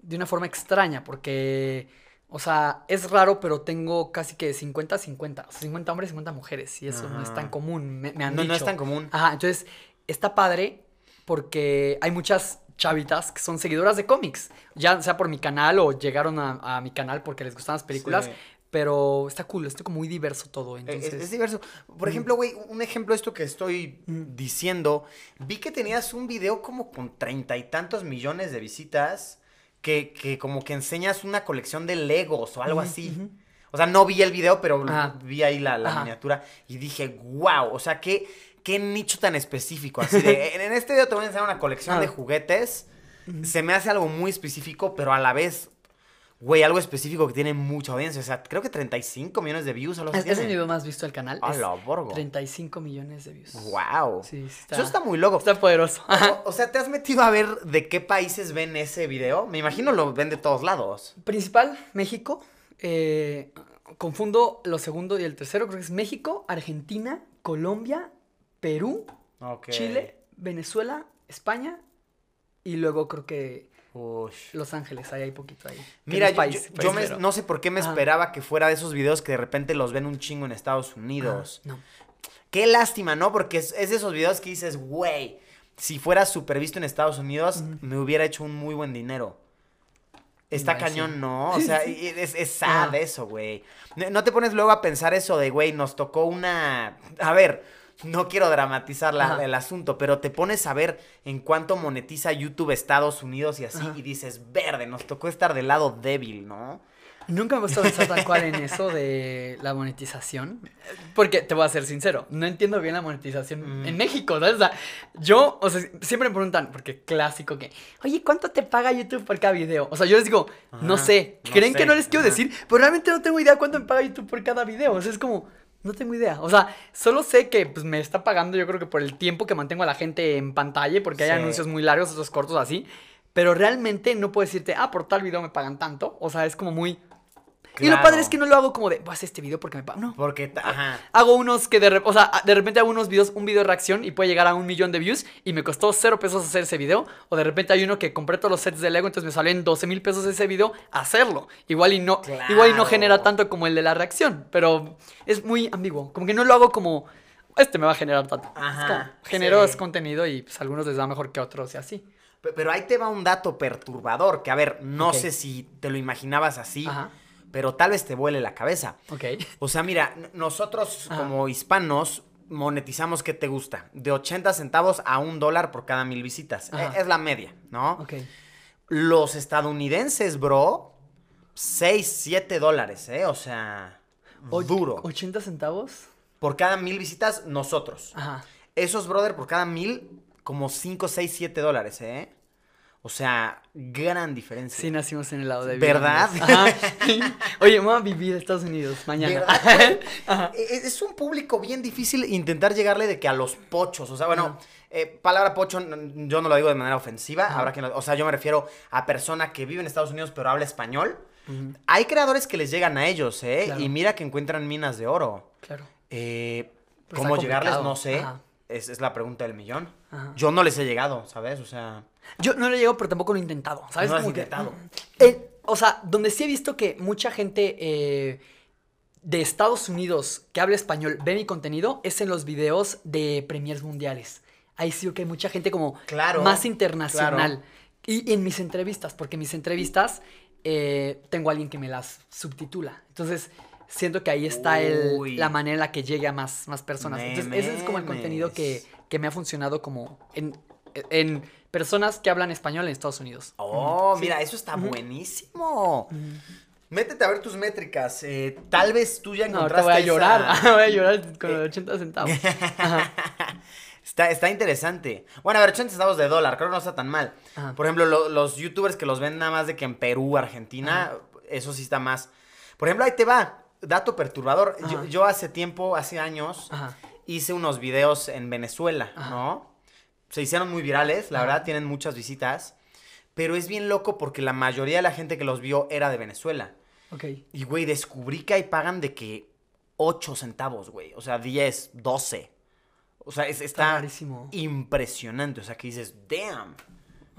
de una forma extraña, porque, o sea, es raro, pero tengo casi que 50-50, o sea, 50 hombres, y 50 mujeres, y eso no es tan común, me, han no, dicho. No es tan común. Ajá, entonces, está padre porque hay muchas chavitas que son seguidoras de cómics, ya sea por mi canal o llegaron a, mi canal porque les gustan las películas. Pero está cool, está como muy diverso todo. Entonces... Es, diverso. Por ejemplo, güey, un ejemplo de esto que estoy diciendo. Vi que tenías un video como con treinta y tantos millones de visitas. Que, que, como que enseñas una colección de Legos o algo así. O sea, no vi el video, pero vi ahí la, miniatura. Y dije, wow, o sea, que qué nicho tan específico. Así de, [laughs] en este video te voy a enseñar una colección de ah. juguetes. Se me hace algo muy específico, pero a la vez, güey, algo específico que tiene mucha audiencia. O sea, creo que 35 millones de views. Algo es, es el video más visto del canal. A la borgo. 35 millones de views. Wow. Sí, está, Eso está muy loco. Está poderoso. O, sea, ¿te has metido a ver de qué países ven ese video? Me imagino lo ven de todos lados. Principal, México. Eh, confundo lo segundo y el tercero. Creo que es México, Argentina, Colombia, Perú, Chile, Venezuela, España y luego creo que Los Ángeles, ahí hay poquito ahí. Mira, yo, no sé por qué me esperaba que fuera de esos videos que de repente los ven un chingo en Estados Unidos. no. Qué lástima, ¿no? Porque es, de esos videos que dices, güey, si fuera super visto en Estados Unidos, me hubiera hecho un muy buen dinero. Está cañón, ¿no? [laughs] O sea, es, es sad eso, güey. No te pones luego a pensar eso de, güey, nos tocó una... A ver, no quiero dramatizar el asunto, pero te pones a ver en cuánto monetiza YouTube Estados Unidos y así, y dices, verde, nos tocó estar del lado débil, ¿no? Nunca me gusta pensar tal cual en eso de la monetización. Porque te voy a ser sincero, no entiendo bien la monetización en México, ¿sabes? O sea, yo, o sea, siempre me preguntan, porque clásico que, oye, ¿cuánto te paga YouTube por cada video? O sea, yo les digo, no sé. ¿Creen que no les quiero decir? Pero realmente no tengo idea cuánto me paga YouTube por cada video. O sea, es como, no tengo idea. O sea, solo sé que pues, me está pagando, yo creo que por el tiempo que mantengo a la gente en pantalla, porque hay anuncios muy largos, esos cortos así. Pero realmente no puedo decirte, ah, por tal video me pagan tanto. O sea, es como muy, y lo padre es que no lo hago como de, voy a hacer este video porque me pagan. No. Porque, ajá. Hago unos que de, o sea, de repente hago unos videos, un video de reacción y puede llegar a un millón de views y me costó cero pesos hacer ese video. O de repente hay uno que compré todos los sets de Lego, entonces me salió en 12 mil pesos ese video hacerlo. Igual y no, igual y no genera tanto como el de la reacción, pero es muy ambiguo. Como que no lo hago como, este me va a generar tanto. Ajá. genero ese contenido y pues a algunos les da mejor que a otros y así. Pero ahí te va un dato perturbador que, a ver, no sé si te lo imaginabas así. Ajá pero tal vez te vuele la cabeza. Ok. O sea, mira, nosotros como hispanos monetizamos, ¿qué te gusta? De 80 centavos a un dólar por cada mil visitas. E, es la media, ¿no? Ok. Los estadounidenses, bro, 6, 7 dólares, ¿eh? O sea, duro. ¿80 centavos? Por cada mil visitas, nosotros. Ajá. Esos, brother, por cada mil, como 5, 6, 7 dólares, ¿eh? O sea, gran diferencia. Sí, nacimos en el lado de ¿Verdad? Oye, vamos a vivir en Estados Unidos mañana. [laughs] E, e, es un público bien difícil intentar llegarle de que a los pochos. O sea, bueno, eh, palabra pocho yo no lo digo de manera ofensiva. Ahora que o sea, yo me refiero a persona que vive en Estados Unidos pero habla español. Hay creadores que les llegan a ellos, ¿eh? Y mira que encuentran minas de oro. Claro. Eh, ¿Cómo llegarles? No sé. Es, es, la pregunta del millón. Yo no les he llegado, ¿sabes? O sea. Yo no le llego, pero tampoco lo he intentado, ¿sabes? No lo he intentado. Eh, o sea, donde sí he visto que mucha gente eh, de Estados Unidos que habla español ve mi contenido es en los videos de premiers mundiales. Ahí sí que hay mucha gente como más internacional. Y en mis entrevistas, porque mis entrevistas eh, tengo a alguien que me las subtitula. Entonces, siento que ahí está el, la manera en la que llegue a más, más personas. Entonces, ese es como el contenido que, me ha funcionado como en, en, personas que hablan español en Estados Unidos. Oh, mira, eso está buenísimo. Métete a ver tus métricas. Eh, tal vez tú ya encontraste. No, voy a llorar. [laughs] voy a llorar con los 80 centavos. [laughs] Está, está interesante. Bueno, a ver, 80 centavos de dólar, creo que no está tan mal. Por ejemplo, los youtubers que los ven nada más de que en Perú, Argentina, eso sí está más. Por ejemplo, ahí te va, dato perturbador. Yo, hace tiempo, hace años, hice unos videos en Venezuela, ¿no? Se hicieron muy virales, la verdad, tienen muchas visitas. Pero es bien loco porque la mayoría de la gente que los vio era de Venezuela. Ok. Y, güey, descubrí que ahí pagan de que 8 centavos, güey. O sea, 10, 12. O sea, está, impresionante. O sea, que dices, damn.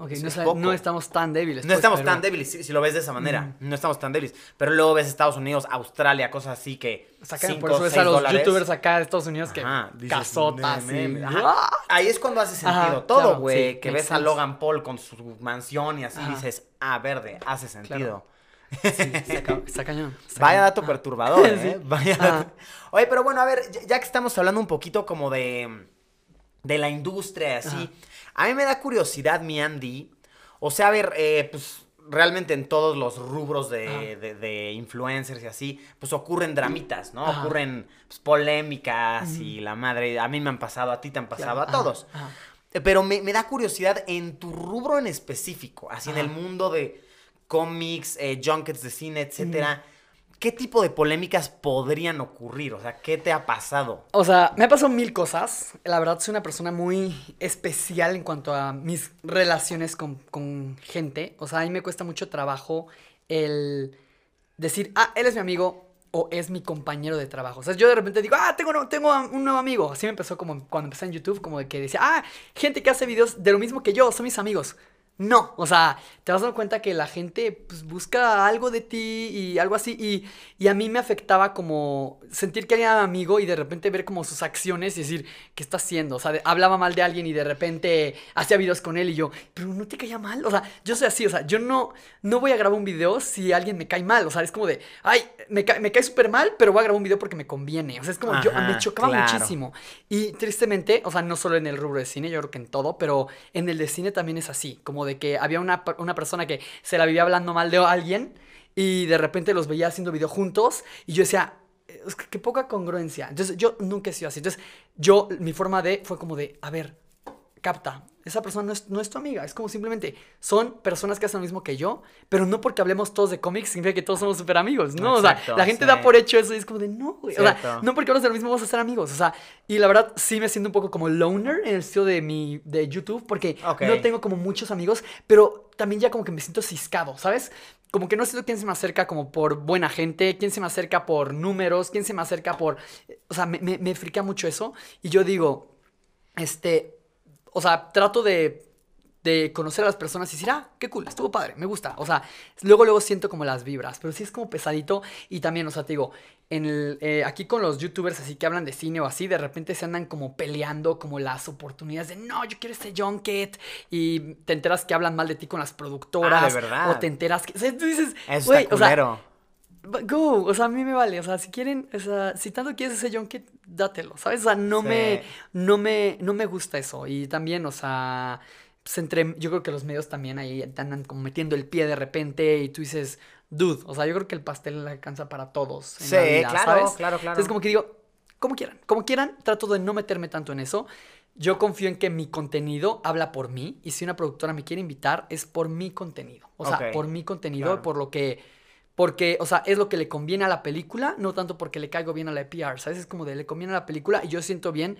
Ok, no, estamos tan débiles. No pues, estamos tan débiles, si, lo ves de esa manera. No estamos tan débiles. Pero luego ves Estados Unidos, Australia, cosas así que. Sacan, por eso a los youtubers acá de Estados Unidos que. casotas. Ahí es cuando hace sentido todo, güey. que ves a Logan Paul con su mansión y así dices, ah, verde, hace sentido. Sí, [laughs] está, cañón. Vaya dato perturbador, [laughs] ¿eh? Vaya dato. Oye, pero bueno, a ver, ya que estamos hablando un poquito como de, de la industria, así, a mí me da curiosidad, mi Andy. O sea, a ver, eh, pues realmente en todos los rubros de, de, influencers y así, pues ocurren dramitas, ¿no? Ocurren pues, polémicas y la madre, a mí me han pasado, a ti te han pasado, a todos. Pero me, me, da curiosidad en tu rubro en específico, así en el mundo de cómics, eh, junkets de cine, etcétera. ¿Qué tipo de polémicas podrían ocurrir? O sea, ¿qué te ha pasado? O sea, me ha pasado mil cosas. La verdad, soy una persona muy especial en cuanto a mis relaciones con, gente. O sea, a mí me cuesta mucho trabajo el decir, ah, él es mi amigo o es mi compañero de trabajo. O sea, yo de repente digo, ah, tengo, tengo un nuevo amigo. Así me empezó como cuando empecé en YouTube, como de que decía, ah, gente que hace videos de lo mismo que yo, son mis amigos. No, o sea, te vas a dar cuenta que la gente pues, busca algo de ti y algo así. Y, y, a mí me afectaba como sentir que era amigo y de repente ver como sus acciones y decir, ¿qué está haciendo? O sea, hablaba mal de alguien y de repente hacía videos con él y yo, pero no te caía mal. O sea, yo soy así, o sea, yo no, no voy a grabar un video si alguien me cae mal. O sea, es como de, ay, me, me cae súper mal, pero voy a grabar un video porque me conviene. O sea, es como, yo me chocaba muchísimo. Y tristemente, o sea, no solo en el rubro de cine, yo creo que en todo, pero en el de cine también es así, como de que había una, persona que se la vivía hablando mal de alguien y de repente los veía haciendo video juntos y yo decía, que qué poca congruencia. Entonces yo nunca he sido así. Entonces yo, mi forma de fue como de, a ver, capta, esa persona no es, no es, tu amiga. Es como simplemente son personas que hacen lo mismo que yo, pero no porque hablemos todos de cómics significa que todos somos súper amigos, ¿no? o sea, la gente da por hecho eso y es como de no, güey. O sea, no porque hablamos de lo mismo vamos a ser amigos. O sea, y la verdad sí me siento un poco como loner en el sitio de mi de YouTube porque no tengo como muchos amigos, pero también ya como que me siento ciscado, ¿sabes? Como que no sé quién se me acerca como por buena gente, quién se me acerca por números, quién se me acerca por... O sea, me, me, me frica mucho eso. Y yo digo, este, o sea, trato de, de conocer a las personas y decir, ah, qué cool, estuvo padre, me gusta. O sea, luego, luego siento como las vibras, pero sí es como pesadito. Y también, o sea, te digo, en el, eh, aquí con los youtubers así que hablan de cine o así, de repente se andan como peleando como las oportunidades de, no, yo quiero este junket. Y te enteras que hablan mal de ti con las productoras. Ah, de verdad. O te enteras que, o sea, tú dices, Eso está o sea, Go, o sea, a mí me vale, o sea, si quieren, o sea, si tanto quieres ese junket, dátelo, ¿sabes? O sea, no me, no me, no me gusta eso. Y también, o sea, pues entre, yo creo que los medios también ahí andan como metiendo el pie de repente y tú dices, dude, o sea, yo creo que el pastel alcanza para todos. sí, claro, claro, claro. Entonces, como que digo, como quieran, como quieran, trato de no meterme tanto en eso. Yo confío en que mi contenido habla por mí y si una productora me quiere invitar es por mi contenido. O sea, por mi contenido, por lo que porque, o sea, es lo que le conviene a la película, no tanto porque le caigo bien a la PR, ¿sabes? Es como de le conviene a la película y yo siento bien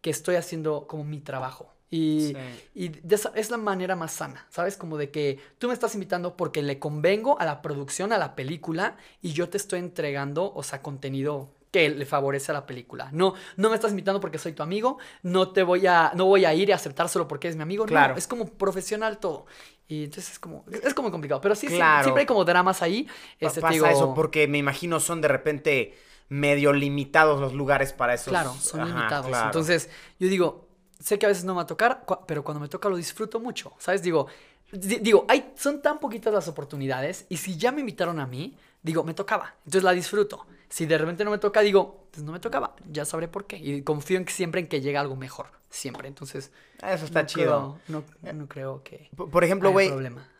que estoy haciendo como mi trabajo. Y, y es la manera más sana, ¿sabes? Como de que tú me estás invitando porque le convengo a la producción, a la película, y yo te estoy entregando, o sea, contenido que le favorece a la película. No, no me estás invitando porque soy tu amigo, no te voy a, no voy a ir y aceptar solo porque es mi amigo. Claro. No, es como profesional todo. Y entonces es como, es como complicado. Pero sí, siempre hay como dramas ahí. Este, pasa eso porque me imagino son de repente medio limitados los lugares para eso. Claro, son limitados. Entonces, yo digo, sé que a veces no me va a tocar, pero cuando me toca lo disfruto mucho. ¿Sabes? Digo, digo, hay, son tan poquitas las oportunidades y si ya me invitaron a mí, digo, me tocaba. Entonces la disfruto. Si de repente no me toca, digo, pues no me tocaba, ya sabré por qué. Y confío en que siempre en que llega algo mejor, siempre. Entonces, eso está chido. no, no, creo que. Por, ejemplo, güey.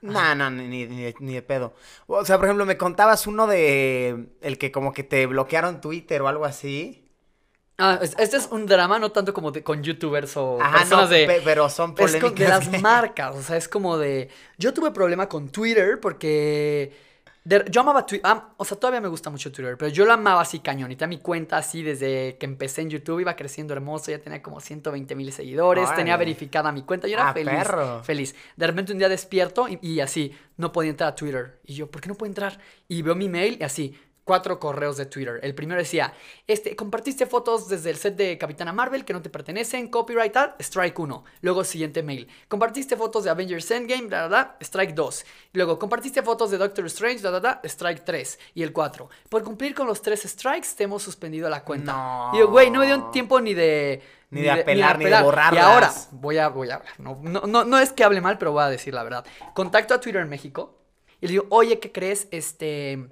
No, no, ni, ni, ni, de pedo. O sea, por ejemplo, me contabas uno de el que como que te bloquearon Twitter o algo así. Ah, este es un drama no tanto como de, con youtubers o personas de... pero son polémicas. Es de las marcas, o sea, es como de... Yo tuve problema con Twitter porque yo amaba Twitter, o sea, todavía me gusta mucho Twitter, pero yo lo amaba así cañón. Y mi cuenta así desde que empecé en YouTube iba creciendo hermoso, ya tenía como 120 mil seguidores, tenía verificada mi cuenta, yo era ah, feliz, feliz. De repente un día despierto y, y, así, no podía entrar a Twitter. Y yo, ¿por qué no puedo entrar? Y veo mi mail y así, cuatro correos de Twitter. El primero decía, este, compartiste fotos desde el set de Capitana Marvel que no te pertenecen, copyright strike 1. Luego siguiente mail. Compartiste fotos de Avengers Endgame, da, da, strike 2. Luego, compartiste fotos de Doctor Strange, da, da, strike 3. Y el 4. Por cumplir con los tres strikes, te hemos suspendido la cuenta. No. Y yo, güey, no me dio tiempo ni de... Ni, de, apelar, ni de, borrarlas. Y ahora voy a, voy a hablar. No, no, no, no es que hable mal, pero voy a decir la verdad. Contacto a Twitter en México y le digo, oye, ¿qué crees? Este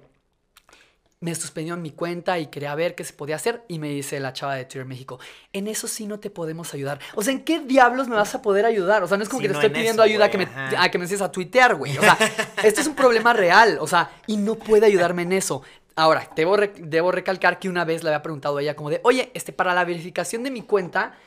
me suspendió en mi cuenta y quería ver qué se podía hacer y me dice la chava de Twitter México, en eso sí no te podemos ayudar. O sea, ¿en qué diablos me vas a poder ayudar? O sea, no es como que te estoy pidiendo ayuda a que, me, a que me enseñes a tuitear, güey. O sea, [laughs] este es un problema real, o sea, y no puede ayudarme en eso. Ahora, debo, debo recalcar que una vez le había preguntado a ella como de, oye, este, para la verificación de mi cuenta,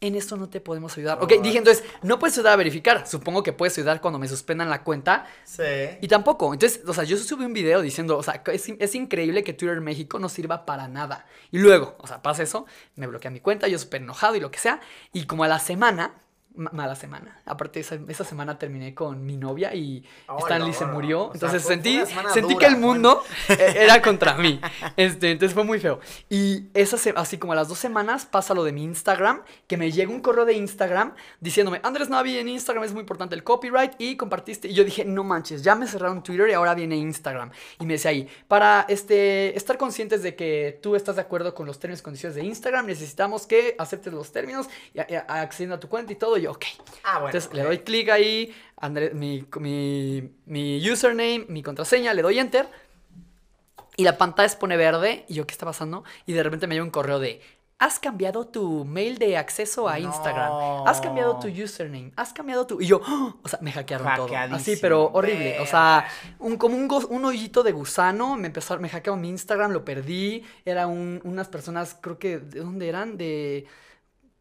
en esto no te podemos ayudar. Ok, dije entonces, no puedes ayudar a verificar. Supongo que puedes ayudar cuando me suspendan la cuenta. Sí. Y tampoco. Entonces, o sea, yo subí un video diciendo, o sea, es, es, increíble que Twitter México no sirva para nada. Y luego, o sea, pasa eso, me bloquea mi cuenta, yo súper enojado y lo que sea. Y como a la semana, mala semana. Aparte, esa, esa, semana terminé con mi novia y Stanley se murió. Entonces sentí, sentí que el mundo e, era contra mí. Este, entonces fue muy feo. Y esa así como a las dos semanas pasa lo de mi Instagram, que me llega un correo de Instagram diciéndome, Andrés Navi en Instagram es muy importante el copyright y compartiste. Y yo dije, no manches, ya me cerraron Twitter y ahora viene Instagram. Y me decía ahí, para este, estar conscientes de que tú estás de acuerdo con los términos y condiciones de Instagram, necesitamos que aceptes los términos y, accediendo a tu cuenta y todo. Y yo, ok. Ah, bueno. Entonces le doy clic ahí, mi, mi, username, mi contraseña, le doy enter. Y la pantalla se pone verde. Y yo, ¿qué está pasando? Y de repente me llega un correo de. Has cambiado tu mail de acceso a Instagram. Has cambiado tu username. Has cambiado tu. Y yo, ¡oh! o sea, me hackearon todo. Así, pero horrible. O sea, un, como un, un hoyito de gusano. Me empezó, me hackearon mi Instagram, lo perdí. Era unas personas, creo que, ¿de dónde eran? De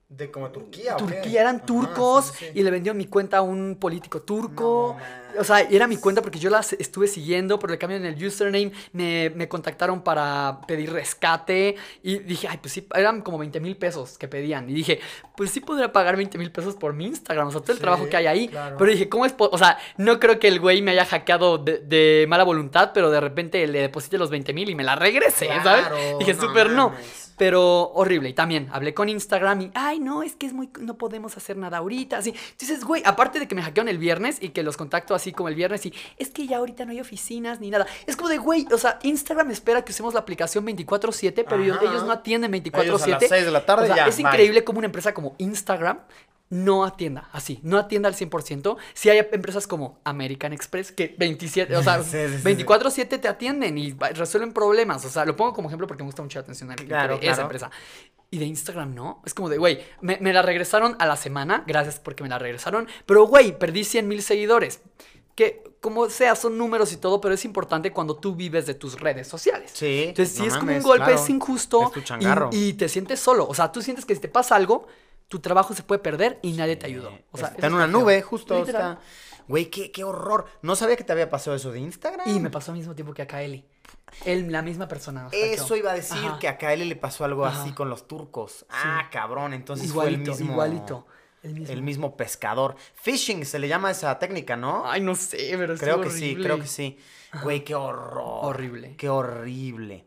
de como Turquía. Turquía, eran turcos y le vendió mi cuenta a un político turco. o sea, era mi cuenta porque yo las estuve siguiendo, pero le cambiaron el username, me, me, contactaron para pedir rescate y dije, ay, pues sí, eran como 20 mil pesos que pedían. Y dije, pues sí podría pagar 20 mil pesos por mi Instagram, o sea, todo el trabajo que hay ahí. Pero dije, ¿cómo es? O sea, no creo que el güey me haya hackeado de, mala voluntad, pero de repente le deposite los 20 mil y me la regrese, ¿sabes? Dije, súper no. Pero horrible. Y también hablé con Instagram y, ay, no, es que es muy, no podemos hacer nada ahorita. Así. Entonces, güey, aparte de que me hackearon el viernes y que los contacto así como el viernes y, es que ya ahorita no hay oficinas ni nada. Es como de, güey, o sea, Instagram espera que usemos la aplicación 24-7, pero ellos, no atienden 24-7. de la tarde Es increíble como una empresa como Instagram no atienda así, no atienda al 100%. Si hay empresas como American Express que 27, o sea, [laughs] 24/7 te atienden y resuelven problemas, o sea, lo pongo como ejemplo porque me gusta mucho la atención a esa empresa. Y de Instagram no, es como de, güey, me, la regresaron a la semana, gracias porque me la regresaron, pero güey, perdí 100 mil seguidores. Que como sea, son números y todo, pero es importante cuando tú vives de tus redes sociales. Sí. Entonces, si es como un golpe, es injusto y, y te sientes solo. O sea, tú sientes que si te pasa algo, tu trabajo se puede perder y nadie te ayudó. O sea, está en una nube, justo. Está... Güey, qué, qué, horror. No sabía que te había pasado eso de Instagram. Y me pasó al mismo tiempo que a Kaeli. Él, la misma persona. Eso iba a decir que a Kaeli le pasó algo así con los turcos. Ah, cabrón. Entonces fue el mismo. Igualito. El mismo. el mismo. pescador. Fishing se le llama esa técnica, ¿no? Ay, no sé, pero Creo que sí, creo que sí. Güey, qué horror. Horrible. Qué horrible.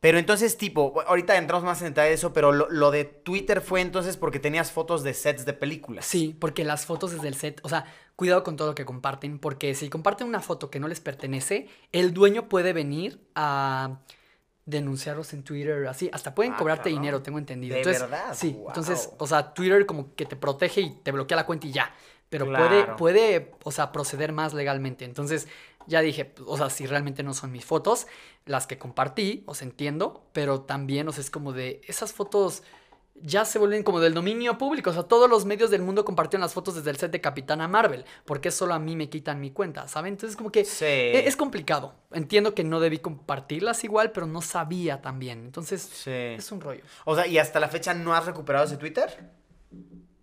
Pero entonces, tipo, ahorita entramos más en detalle de eso, pero lo, de Twitter fue entonces porque tenías fotos de sets de películas. Sí, porque las fotos desde el set, o sea, cuidado con todo lo que comparten, porque si comparten una foto que no les pertenece, el dueño puede venir a denunciarlos en Twitter, así, hasta pueden ah, cobrarte dinero, tengo entendido. ¿De entonces, verdad? Sí, entonces, o sea, Twitter como que te protege y te bloquea la cuenta y ya. pero puede, puede, o sea, proceder más legalmente. Entonces, ya dije, o sea, si realmente no son mis fotos, las que compartí, os entiendo, pero también, o sea, es como de esas fotos ya se vuelven como del dominio público. O sea, todos los medios del mundo compartieron las fotos desde el set de Capitana Marvel. porque solo a mí me quitan mi cuenta? ¿Saben? Entonces, como que e, es, complicado. Entiendo que no debí compartirlas igual, pero no sabía también. Entonces, es un rollo. O sea, ¿y hasta la fecha no has recuperado ese Twitter?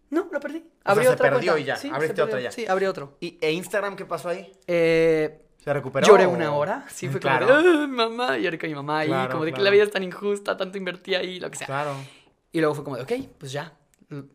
No, lo perdí. O sea, se perdió y ya. Abriste otro ya. Sí, abrí otro. ¿Y e Instagram qué pasó ahí? Eh, ¿Se recuperó? Lloré una hora. Sí, fue como de, mamá, lloré con mi mamá y como de que la vida es tan injusta, tanto invertí ahí, lo que sea. Claro. Y luego fue como de, ok, pues ya,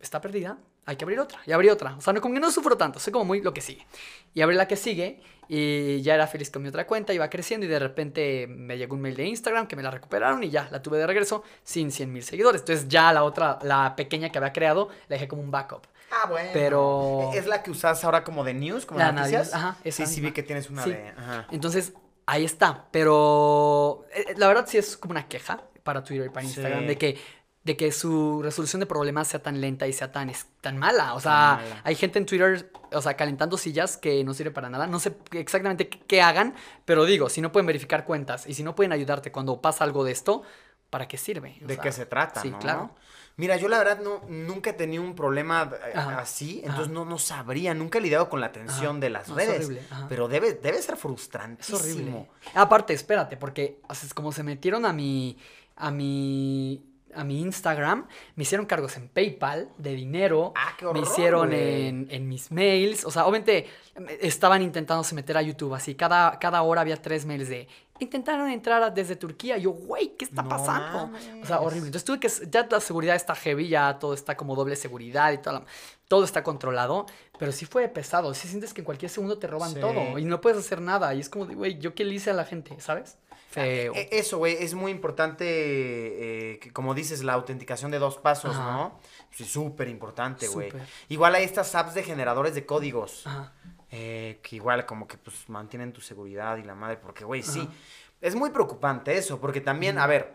está perdida, hay que abrir otra. Y abrí otra. O sea, no, como que no sufro tanto, soy como muy lo que sigue. Y abrí la que sigue y ya era feliz con mi otra cuenta, iba creciendo y de repente me llegó un mail de Instagram que me la recuperaron y ya, la tuve de regreso sin 100 mil seguidores. Entonces ya la otra, la pequeña que había creado, la dejé como un backup. Ah, bueno. Pero... ¿Es la que usas ahora como de news, como la noticias? Ajá, sí, sí vi que tienes una de... Entonces, ahí está. Pero eh, eh, la verdad sí es como una queja para Twitter y para Instagram de que de que su resolución de problemas sea tan lenta y sea tan, tan mala. O sea, hay gente en Twitter, o sea, calentando sillas que no sirve para nada. No sé exactamente qué, hagan, pero digo, si no pueden verificar cuentas y si no pueden ayudarte cuando pasa algo de esto, ¿para qué sirve? ¿De qué se trata? Sí, claro. Mira, yo la verdad no, nunca he tenido un problema eh, así, entonces no, no sabría, nunca he lidiado con la tensión de las redes. pero debe, debe ser frustrante. Es horrible. Aparte, espérate, porque es como se metieron a mi, a mi a mi Instagram, me hicieron cargos en PayPal de dinero, ah, qué horror, me hicieron en, mis mails, o sea, obviamente estaban intentándose meter a YouTube, así cada, cada hora había tres mails de intentaron entrar desde Turquía, yo, güey, ¿qué está pasando? O sea, horrible. Entonces tuve que, ya la seguridad está heavy, ya todo está como doble seguridad y todo, todo está controlado, pero sí fue pesado, sí sientes que en cualquier segundo te roban todo y no puedes hacer nada y es como de, güey, ¿yo qué le hice a la gente, sabes? Feo. E, eso, güey, es muy importante, eh, que, como dices, la autenticación de dos pasos, ¿no? Sí, súper importante, güey. Igual hay estas apps de generadores de códigos, eh, que igual como que pues mantienen tu seguridad y la madre, porque, güey, sí, es muy preocupante eso, porque también, a ver,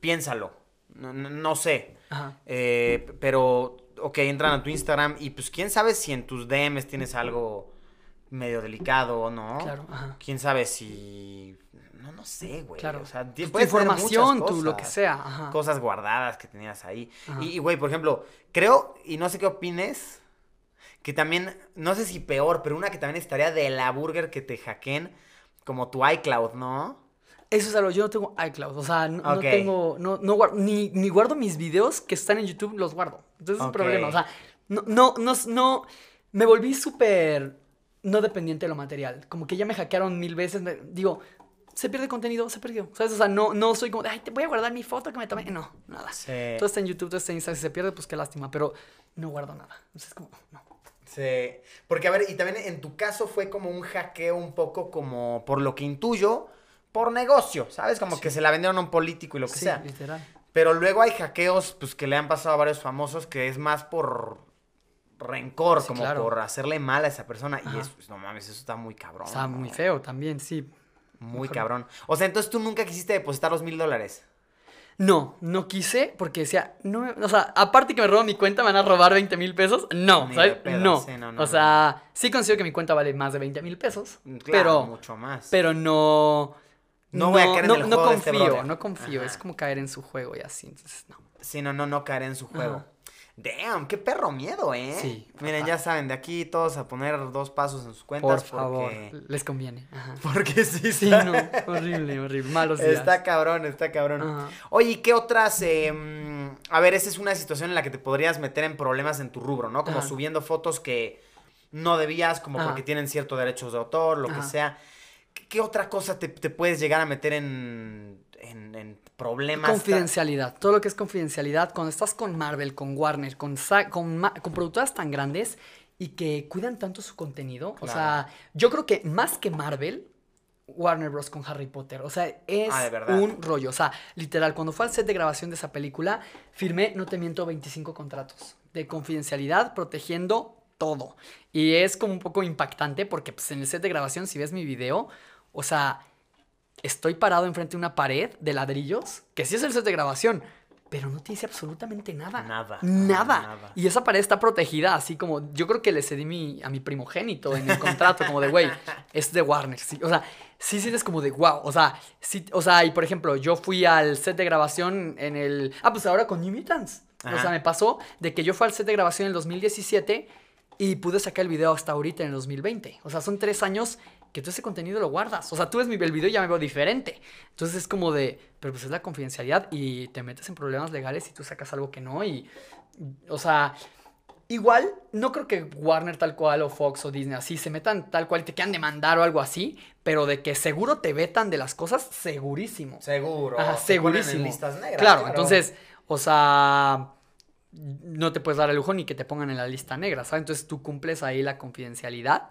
piénsalo, no, sé, eh, pero, ok, entran a tu Instagram y pues quién sabe si en tus DMs tienes algo medio delicado o no. Claro, ajá. Quién sabe si no, no sé, güey. Claro. O sea, tu información, tú, lo que sea. Cosas guardadas que tenías ahí. Y, güey, por ejemplo, creo, y no sé qué opines, que también, no sé si peor, pero una que también estaría de la burger que te hackeen, como tu iCloud, ¿no? Eso es algo, yo no tengo iCloud, o sea, no, tengo, no, no guardo, ni, ni, guardo mis videos que están en YouTube, los guardo. Entonces es un problema, o sea, no, no, no, no, me volví súper no dependiente de lo material. Como que ya me hackearon mil veces. digo, se pierde contenido, se perdió. ¿Sabes? O sea, no, no soy como, ay, te voy a guardar mi foto que me tomé. No, nada. Todo está en YouTube, todo está en Instagram. Si se pierde, pues qué lástima. Pero no guardo nada. Entonces, como, no. Sí. Porque, a ver, y también en tu caso fue como un hackeo un poco como, por lo que intuyo, por negocio, ¿sabes? Como que se la vendieron a un político y lo que sí, sea. literal. Pero luego hay hackeos, pues, que le han pasado a varios famosos que es más por rencor, como por hacerle mal a esa persona. Y eso, pues, no mames, eso está muy cabrón. Está muy feo también, sí. Muy cabrón. O sea, entonces tú nunca quisiste depositar los mil dólares. No, no quise porque decía, no, o sea, aparte que me roban mi cuenta, ¿me van a robar 20 mil pesos? No, ¿sabes? no. O sea, sí considero que mi cuenta vale más de 20 mil pesos. Mm, claro, pero, mucho más. Pero no. No, voy a caer en el no juego este confío, no confío. Es como caer en su juego y así, entonces no. Sí, no, no, no caer en su juego. Damn, qué perro miedo, ¿eh? Sí. Miren, ya saben, de aquí todos a poner dos pasos en sus cuentas. Por favor, les conviene. [laughs] Porque sí, sí. no, horrible, horrible, malos días. Está cabrón, está cabrón. Oye, ¿qué otras? Em, a ver, esa es una situación en la que te podrías meter en problemas en tu rubro, ¿no? Como subiendo fotos que no debías, como porque tienen ciertos derechos de autor, lo que sea. ¿Qué, otra cosa te, te puedes llegar a meter en en, problemas. Confidencialidad. Todo lo que es confidencialidad. Cuando estás con Marvel, con Warner, con, con, con productoras tan grandes y que cuidan tanto su contenido. O sea, yo creo que más que Marvel, Warner Bros. con Harry Potter. O sea, es ah, un rollo. O sea, literal, cuando fue al set de grabación de esa película, firmé, no te miento, 25 contratos de confidencialidad protegiendo todo. Y es como un poco impactante porque pues, en el set de grabación, si ves mi video, o sea, estoy parado enfrente de una pared de ladrillos, que sí es el set de grabación, pero no te dice absolutamente nada. Nada. Nada. Y esa pared está protegida, así como yo creo que le cedí mi, a mi primogénito en el contrato, como de, güey, [laughs] es de Warner. o sea, sí sientes como de, wow. O sea, sí, o sea, y por ejemplo, yo fui al set de grabación en el. Ah, pues ahora con New Mutants. O sea, me pasó de que yo fui al set de grabación en el 2017 y pude sacar el video hasta ahorita en el 2020. O sea, son tres años que tú ese contenido lo guardas. O sea, tú ves mi, el video y ya me veo diferente. Entonces es como de, pero pues es la confidencialidad y te metes en problemas legales y tú sacas algo que no. Y, o sea, igual, no creo que Warner tal cual o Fox o Disney así se metan tal cual y te quieran demandar o algo así, pero de que seguro te vetan de las cosas, segurísimo. Seguro. Ajá, segurísimo. Listas negras, claro, entonces, o sea no te puedes dar el lujo ni que te pongan en la lista negra, ¿sabes? Entonces tú cumples ahí la confidencialidad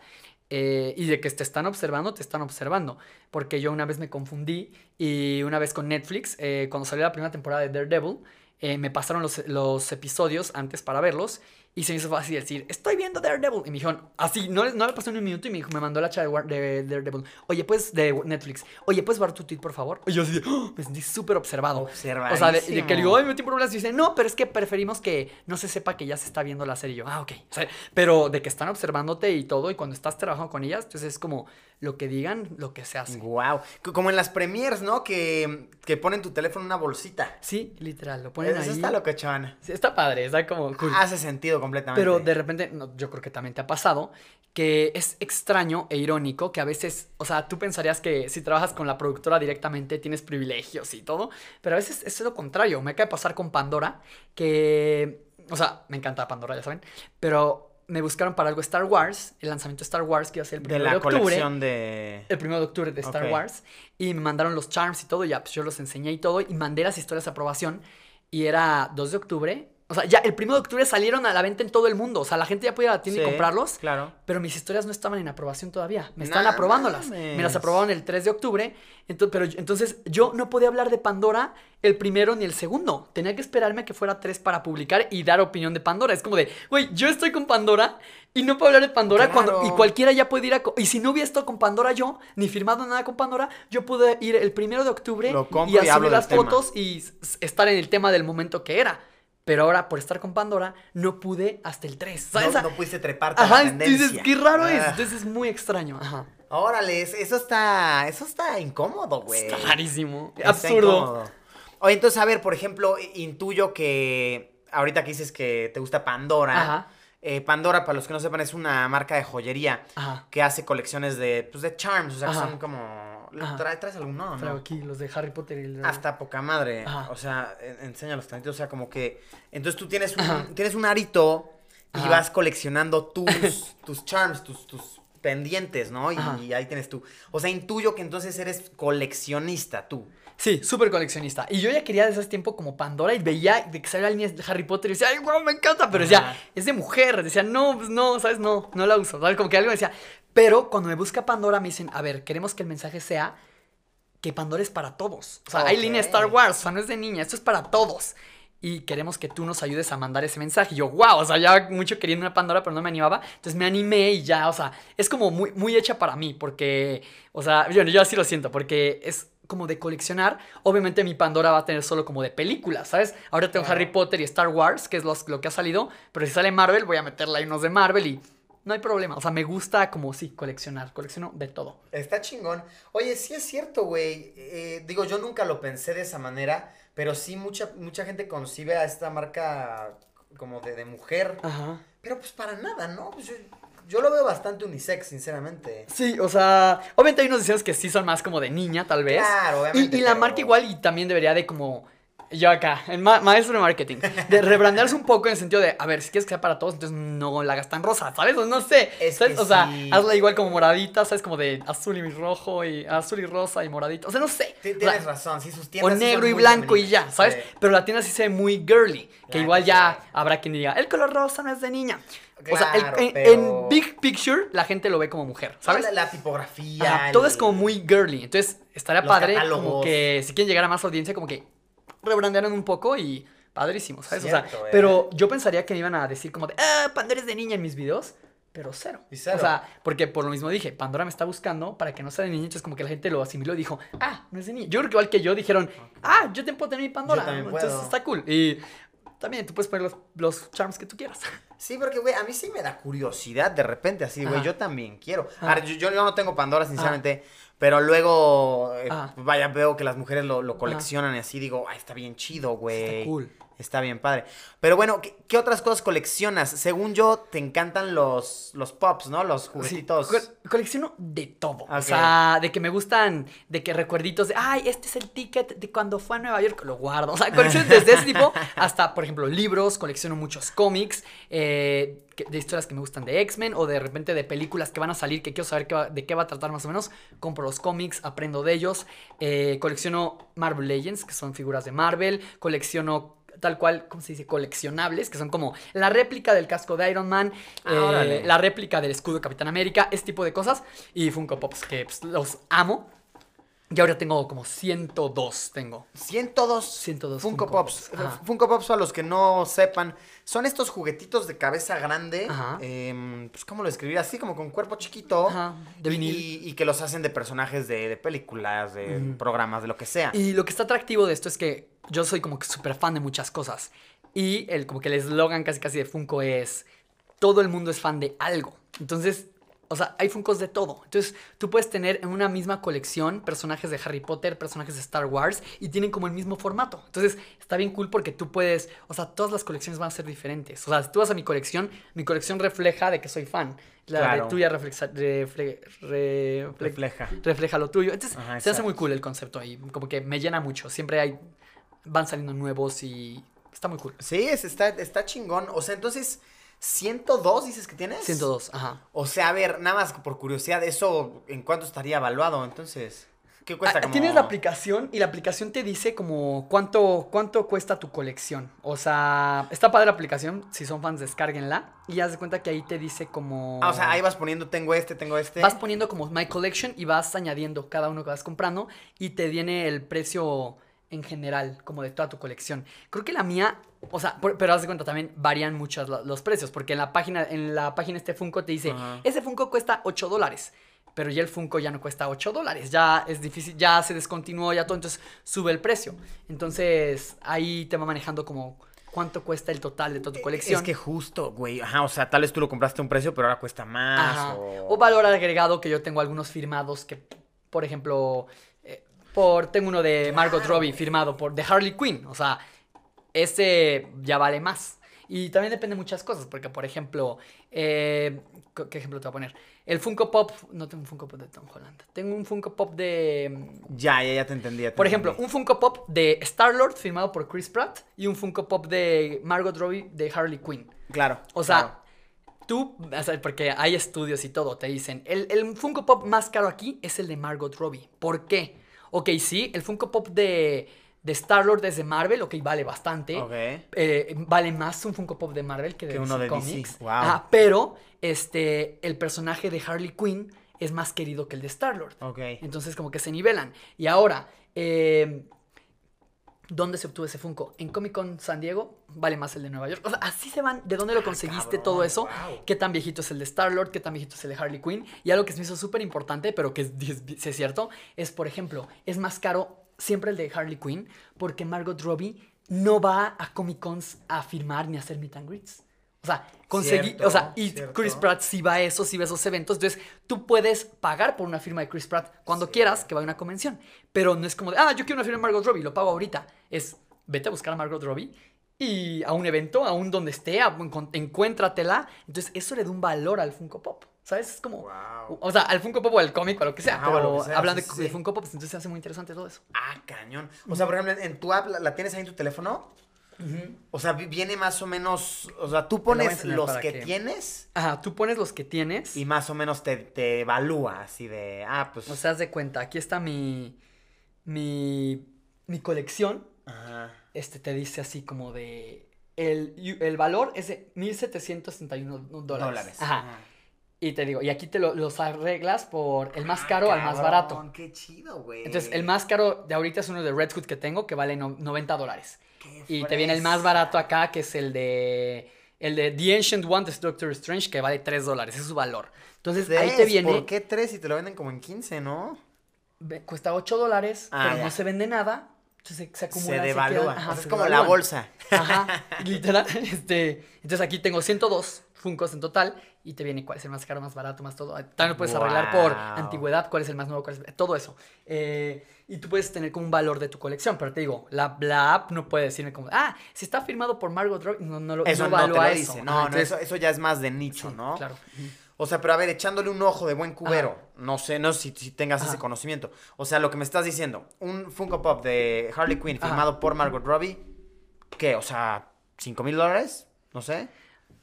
eh, y de que te están observando, te están observando. Porque yo una vez me confundí y una vez con Netflix, eh, cuando salió la primera temporada de Daredevil, eh, me pasaron los, los, episodios antes para verlos y se me hizo fácil decir, estoy viendo Daredevil. Y me dijeron, así, no, no le pasó ni un minuto y me, dijo, me mandó la chat de, Daredevil. Oye, pues, de Netflix. Oye, ¿puedes ver tu tweet, por favor? Y yo así, ¡Oh! me sentí súper observado. O sea, de, que le digo, ay, me metí problemas. Y dice, no, pero es que preferimos que no se sepa que ya se está viendo la serie. Y yo, ah, ok. O sea, pero de que están observándote y todo, y cuando estás trabajando con ellas, entonces es como lo que digan, lo que se hace. Wow. Como en las premiers, ¿no? Que, que ponen tu teléfono en una bolsita. Sí, literal, lo ponen Eso ahí. está lo que chavan. Sí, está padre, está como Hace sentido completamente. Pero de repente, yo creo que también te ha pasado, que es extraño e irónico que a veces, o sea, tú pensarías que si trabajas con la productora directamente tienes privilegios y todo, pero a veces es lo contrario. Me acaba de pasar con Pandora, que, o sea, me encanta Pandora, ya saben, pero me buscaron para algo Star Wars, el lanzamiento de Star Wars que iba a ser el primero de, octubre. Colección de... El primero de octubre de Star Wars. Y me mandaron los charms y todo, ya pues yo los enseñé y todo, y mandé las historias de aprobación. Y era 2 de octubre, o sea, ya el 1 de octubre salieron a la venta en todo el mundo. O sea, la gente ya podía ir a la tienda y comprarlos. Claro. Pero mis historias no estaban en aprobación todavía. Me estaban aprobándolas. Me las aprobaron el 3 de octubre. Entonces, pero entonces yo no podía hablar de Pandora el primero ni el segundo. Tenía que esperarme a que fuera 3 para publicar y dar opinión de Pandora. Es como de, güey, yo estoy con Pandora y no puedo hablar de Pandora cuando. Y cualquiera ya puede ir a. Y si no hubiera estado con Pandora yo, ni firmado nada con Pandora, yo pude ir el primero de octubre y, y subir las fotos y estar en el tema del momento que era. Pero ahora, por estar con Pandora, no pude hasta el 3. No, no pudiste treparte Ajá, a la tendencia. dices, qué raro es. Ah. Entonces es muy extraño. Ajá. Órale, eso está, eso está incómodo, güey. Está rarísimo. Absurdo. Oye, entonces, a ver, por ejemplo, intuyo que ahorita que dices que te gusta Pandora. Ajá. Eh, Pandora, para los que no sepan, es una marca de joyería Ajá. que hace colecciones de, pues, de charms, o sea, que son como ¿Traes, ¿Traes alguno? No? aquí, los de Harry Potter y el... Hasta poca madre. O sea, enséñalos tantito. O sea, como que. Entonces tú tienes un, tienes un arito y vas coleccionando tus, [laughs] tus charms, tus, tus pendientes, ¿no? Y, ahí tienes tú. O sea, intuyo que entonces eres coleccionista tú. Sí, súper coleccionista. Y yo ya quería desde ese tiempo como Pandora y veía de que salía líneas de Harry Potter y decía, ay, wow, me encanta. Pero decía, es de mujer. Decía, no, pues no, ¿sabes? No, no la uso. ¿Sabes? Como que algo decía, pero cuando me busca Pandora me dicen, a ver, queremos que el mensaje sea que Pandora es para todos. O sea, hay línea Star Wars, o sea, no es de niña, esto es para todos. Y queremos que tú nos ayudes a mandar ese mensaje. Y yo, wow, o sea, ya mucho queriendo una Pandora, pero no me animaba. Entonces me animé y ya, o sea, es como muy, muy hecha para mí, porque, o sea, yo, yo así lo siento, porque es como de coleccionar. Obviamente mi Pandora va a tener solo como de películas, ¿sabes? Ahora tengo Harry Potter y Star Wars, que es lo que ha salido, pero si sale Marvel, voy a meterle ahí unos de Marvel y no hay problema. O sea, me gusta como sí, coleccionar. Colecciono de todo. Está chingón. Oye, sí es cierto, güey. Eh, digo, yo nunca lo pensé de esa manera, pero sí mucha, mucha gente concibe a esta marca como de, mujer. Ajá. Pero pues para nada, ¿no? Pues yo, lo veo bastante unisex, sinceramente. Sí, o sea, obviamente hay unos diseños que sí son más como de niña, tal vez. Claro, obviamente. Y, la marca igual y también debería de como yo acá, el maestro de marketing. De [laughs] rebrandearse un poco en el sentido de, a ver, si quieres que sea para todos, entonces no la hagas tan rosa, ¿sabes? No sé. o sea, hazla igual como moradita, ¿sabes? Como de azul y rojo y azul y rosa y moradito. O sea, no sé. tienes razón, sí, sus tiendas. O negro y blanco y ya, ¿sabes? Pero la tienda sí se ve muy girly. Que igual ya habrá quien diga, el color rosa no es de niña. O sea, en, Big Picture la gente lo ve como mujer, ¿sabes? La, tipografía. todo es como muy girly. Entonces, estaría padre como que si quieren llegar a más audiencia, como que rebrandearon un poco y padrísimo, ¿sabes? o sea, pero yo pensaría que me iban a decir como de, ah, Pandora es de niña en mis videos. pero cero. O sea, porque por lo mismo dije, Pandora me está buscando para que no sea de niño, entonces como que la gente lo asimiló y dijo, ah, no es de niño. Yo creo que igual que yo dijeron, ah, yo te puedo tener mi Pandora. entonces está cool. Y también tú puedes poner los, los charms que tú quieras. [laughs] Sí, porque, güey, a mí sí me da curiosidad de repente, así, güey, yo también quiero. Ahora, yo, yo, no tengo Pandora, sinceramente, pero luego, eh, vaya, veo que las mujeres lo, lo coleccionan y así digo, ay, está bien chido, güey. Está cool. Está bien padre. Pero bueno, ¿qué, otras cosas coleccionas? Según yo, te encantan los, los pops, ¿no? Los juguetitos. colecciono de todo. O sea, de que me gustan, de que recuerditos de, ay, este es el ticket de cuando fue a Nueva York, lo guardo. O sea, colecciono [laughs] desde ese tipo hasta, por ejemplo, libros, colecciono muchos cómics, eh, de historias que me gustan de X-Men o de repente de películas que van a salir que quiero saber de qué va a tratar más o menos. Compro los cómics, aprendo de ellos. Eh, colecciono Marvel Legends, que son figuras de Marvel. Colecciono tal cual, ¿cómo se dice? Coleccionables, que son como la réplica del casco de Iron Man, ah, eh, la réplica del escudo de Capitán América, este tipo de cosas. Y Funko Pops, que pues, los amo. Y ahora tengo como 102, tengo. 102. 102 Funko, Pops. Funko Pops, a los que no sepan, son estos juguetitos de cabeza grande. Em, pues, ¿cómo lo describir? Así como con cuerpo chiquito. de vinil. Y, que los hacen de personajes de, películas, de programas, de lo que sea. Y lo que está atractivo de esto es que yo soy como que súper fan de muchas cosas. Y el, como que el eslogan casi casi de Funko es, todo el mundo es fan de algo. Entonces, o sea, hay Funkos de todo. Entonces, tú puedes tener en una misma colección personajes de Harry Potter, personajes de Star Wars y tienen como el mismo formato. Entonces, está bien cool porque tú puedes, o sea, todas las colecciones van a ser diferentes. O sea, si tú vas a mi colección, mi colección refleja de que soy fan. La de tuya refleja, refleja. refleja lo tuyo. Entonces, se hace muy cool el concepto ahí. Como que me llena mucho. Siempre hay van saliendo nuevos y está muy cool. Sí, está, está chingón. O sea, entonces, 102 dices que tienes. 102, ajá. O sea, a ver, nada más por curiosidad, ¿eso en cuánto estaría evaluado entonces? ¿Qué cuesta? Ah, tienes la aplicación y la aplicación te dice como cuánto, cuánto cuesta tu colección. O sea, está padre la aplicación. Si son fans, descárguenla. Y haz de cuenta que ahí te dice como. Ah, o sea, ahí vas poniendo, tengo este, tengo este. Vas poniendo como My Collection y vas añadiendo cada uno que vas comprando. Y te viene el precio en general, como de toda tu colección. Creo que la mía, o sea, pero haz de cuenta también varían muchos los precios, porque en la página, en la página este Funko te dice, ese Funko cuesta 8 dólares, pero ya el Funko ya no cuesta 8 dólares, ya es difícil, ya se descontinuó, ya todo, entonces sube el precio. Entonces ahí te va manejando como cuánto cuesta el total de toda tu e, colección. Es que justo, güey, ajá, o sea, tal vez tú lo compraste a un precio, pero ahora cuesta más. O... o valor agregado que yo tengo algunos firmados que, por ejemplo por, tengo uno de Margot Robbie firmado por The Harley Quinn. O sea, ese ya vale más. Y también depende de muchas cosas, porque por ejemplo, eh, ¿qué ejemplo te voy a poner? El Funko Pop, no tengo un Funko Pop de Tom Holland, tengo un Funko Pop de... Mm, ya, ya, ya te entendí. por ejemplo, un Funko Pop de Star-Lord firmado por Chris Pratt y un Funko Pop de Margot Robbie de Harley Quinn. Claro. O sea, tú, porque hay estudios y todo, te dicen, el, el Funko Pop más caro aquí es el de Margot Robbie. ¿Por qué? Ok, sí, el Funko Pop de, de Star-Lord desde Marvel, ok, vale bastante. Eh, vale más un Funko Pop de Marvel que de, uno de Comics. Wow. pero este, el personaje de Harley Quinn es más querido que el de Star-Lord. Ok. Entonces como que se nivelan. Y ahora, eh, ¿Dónde se obtuvo ese Funko? En Comic Con San Diego vale más el de Nueva York. O sea, así se van. ¿De dónde lo ah, conseguiste todo eso? ¿Qué tan viejito es el de Star-Lord? ¿Qué tan viejito es el de Harley Quinn? Y algo que se me hizo súper importante, pero que es, es, cierto, es, por ejemplo, es más caro siempre el de Harley Quinn porque Margot Robbie no va a Comic Cons a firmar ni a hacer meet and greets. O sea, conseguí, o sea, y Chris Pratt sí va a eso, sí va a esos eventos. Entonces, tú puedes pagar por una firma de Chris Pratt cuando quieras que vaya a una convención. Pero no es como de, ah, yo quiero una firma de Margot Robbie, lo pago ahorita. Es, vete a buscar a Margot Robbie y a un evento, aún donde esté, encuéntratela. Entonces, eso le da un valor al Funko Pop. ¿Sabes? Es como. O sea, al Funko Pop o al cómic o lo que sea. pero hablando de, Funko Pop, entonces se hace muy interesante todo eso. Ah, cañón. O sea, por ejemplo, en tu app, ¿la, tienes ahí en tu teléfono? O sea, viene más o menos, o sea, tú pones los que, tienes. Ajá, tú pones los que tienes. Y más o menos te, te evalúa, así de, ah, pues. O sea, haz de cuenta, aquí está mi, mi, mi colección. Ajá. Este te dice así como de, el, el valor es de 1.761 dólares. Dólares. Ajá. Y te digo, y aquí te los arreglas por el más ah, caro al más barato. Qué chido, güey. Entonces, el más caro de ahorita es uno de Red Hood que tengo, que vale 90 dólares y te viene el más barato acá, que es el de el de The Ancient One de Doctor Strange, que vale 3 dólares, es su valor. Entonces ahí te viene. ¿Por qué 3 si te lo venden como en 15, no? Cuesta 8 dólares, ah, pero no se vende nada. Entonces se, acumula. Se devalúa. es como la bolsa. Ajá, [laughs] literal. Este, entonces aquí tengo 102 Funcos en total y te viene cuál es el más caro, más barato, más todo. También lo puedes arreglar por antigüedad, cuál es el más nuevo, cuál es, todo eso. Eh, y tú puedes tener como un valor de tu colección, pero te digo, la, app no puede decirme como, ah, si está firmado por Margot Robbie, no, no, lo, eso no, no te Dice. No, no, eso, eso ya es más de nicho, ¿no? Claro. O sea, pero a ver, echándole un ojo de buen cubero. No sé, no sé si, tengas ese conocimiento. O sea, lo que me estás diciendo, un Funko Pop de Harley Quinn firmado por Margot Robbie, ¿qué? O sea, ¿5 mil dólares? No sé.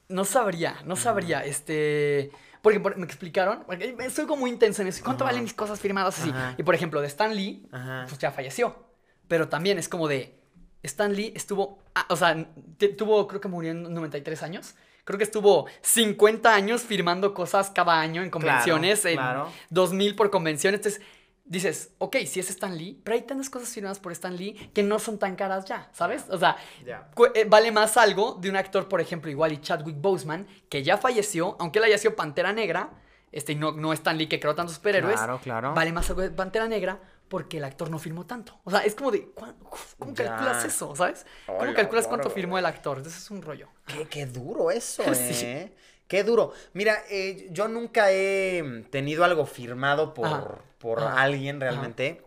No sabría, no sabría. Este. Porque me explicaron, porque soy como muy intenso en eso. ¿Cuánto valen mis cosas firmadas así? Y por ejemplo, de Stan Lee, pues ya falleció. Pero también es como de. Stan Lee estuvo. Ah, o sea, tuvo, creo que murió en 93 años. Creo que estuvo 50 años firmando cosas cada año en convenciones. Claro, en 2000 por convenciones. Entonces dices, ok, si es Stan Lee, pero hay tantas cosas firmadas por Stan Lee que no son tan caras ya, ¿sabes? O sea, eh, vale más algo de un actor, por ejemplo, igual y Chadwick Boseman, que ya falleció, aunque él haya sido Pantera Negra, este, no, no Stan Lee que creó tantos superhéroes. Claro, claro. Vale más algo de Pantera Negra porque el actor no firmó tanto. O sea, es como de, ¿cómo calculas eso, sabes? ¿Cómo calculas cuánto firmó el actor? Entonces es un rollo. Qué, qué duro eso, [laughs] ¿eh? Qué duro. Mira, eh, yo nunca he tenido algo firmado por, por alguien realmente.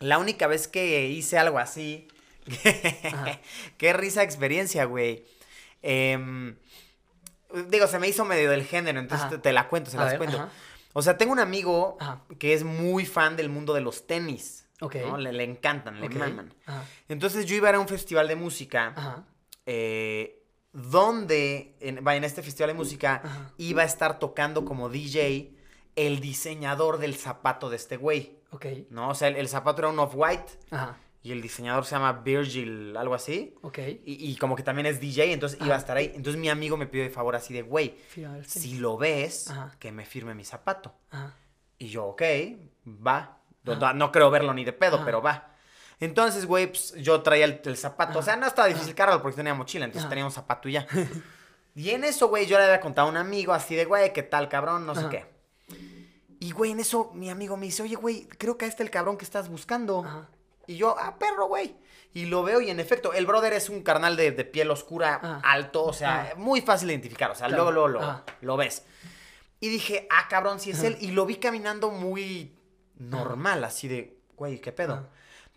La única vez que hice algo así. [laughs] qué risa experiencia, güey. Em, digo, se me hizo medio del género, entonces te, la cuento, se las cuento. O sea, tengo un amigo que es muy fan del mundo de los tenis. ¿no? Le, encantan, le maman. Entonces yo iba a, a un festival de música. Eh, donde en, en este festival de música iba a estar tocando como DJ el diseñador del zapato de este güey. Ok. ¿No? O sea, el, zapato era un off-white. Ajá. Y el diseñador se llama Virgil, algo así. Ok. Y, como que también es DJ, entonces iba a estar ahí. Entonces mi amigo me pidió de favor así de, güey, si lo ves, que me firme mi zapato. Ajá. Y yo, ok, va. No, creo verlo ni de pedo, pero va. Entonces, güey, pues, yo traía el, zapato. O sea, no estaba difícil cargarlo porque tenía mochila, entonces tenía un zapato y ya. [laughs] y en eso, güey, yo le había contado a un amigo así de, güey, ¿qué tal, cabrón? No sé qué. Y, güey, en eso mi amigo me dice, oye, güey, creo que este es el cabrón que estás buscando. Y yo, ah, perro, güey. Y lo veo y en efecto, el brother es un carnal de, piel oscura, alto, o sea, muy fácil de identificar. O sea, luego, luego lo, lo ves. Y dije, ah, cabrón, si es él. Y lo vi caminando muy normal, así de, güey, ¿qué pedo?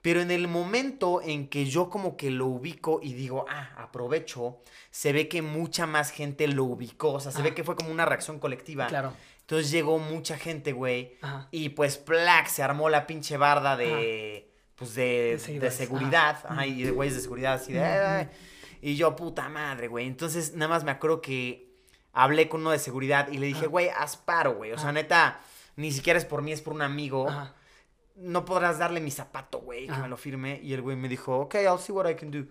Pero en el momento en que yo como que lo ubico y digo, ah, aprovecho, se ve que mucha más gente lo ubicó. O sea, se ve ah. que fue como una reacción colectiva. Claro. Entonces llegó mucha gente, güey. Y pues, plac, se armó la pinche barda de, pues, de, de, seguridad. Ajá, y de güeyes de seguridad así de... y yo, puta madre, güey. Entonces, nada más me acuerdo que hablé con uno de seguridad y le dije, güey, haz paro, güey. O sea, neta, ni siquiera es por mí, es por un amigo. Ajá no podrás darle mi zapato, güey, que me lo firme. Y el güey me dijo, ok, I'll see what I can do.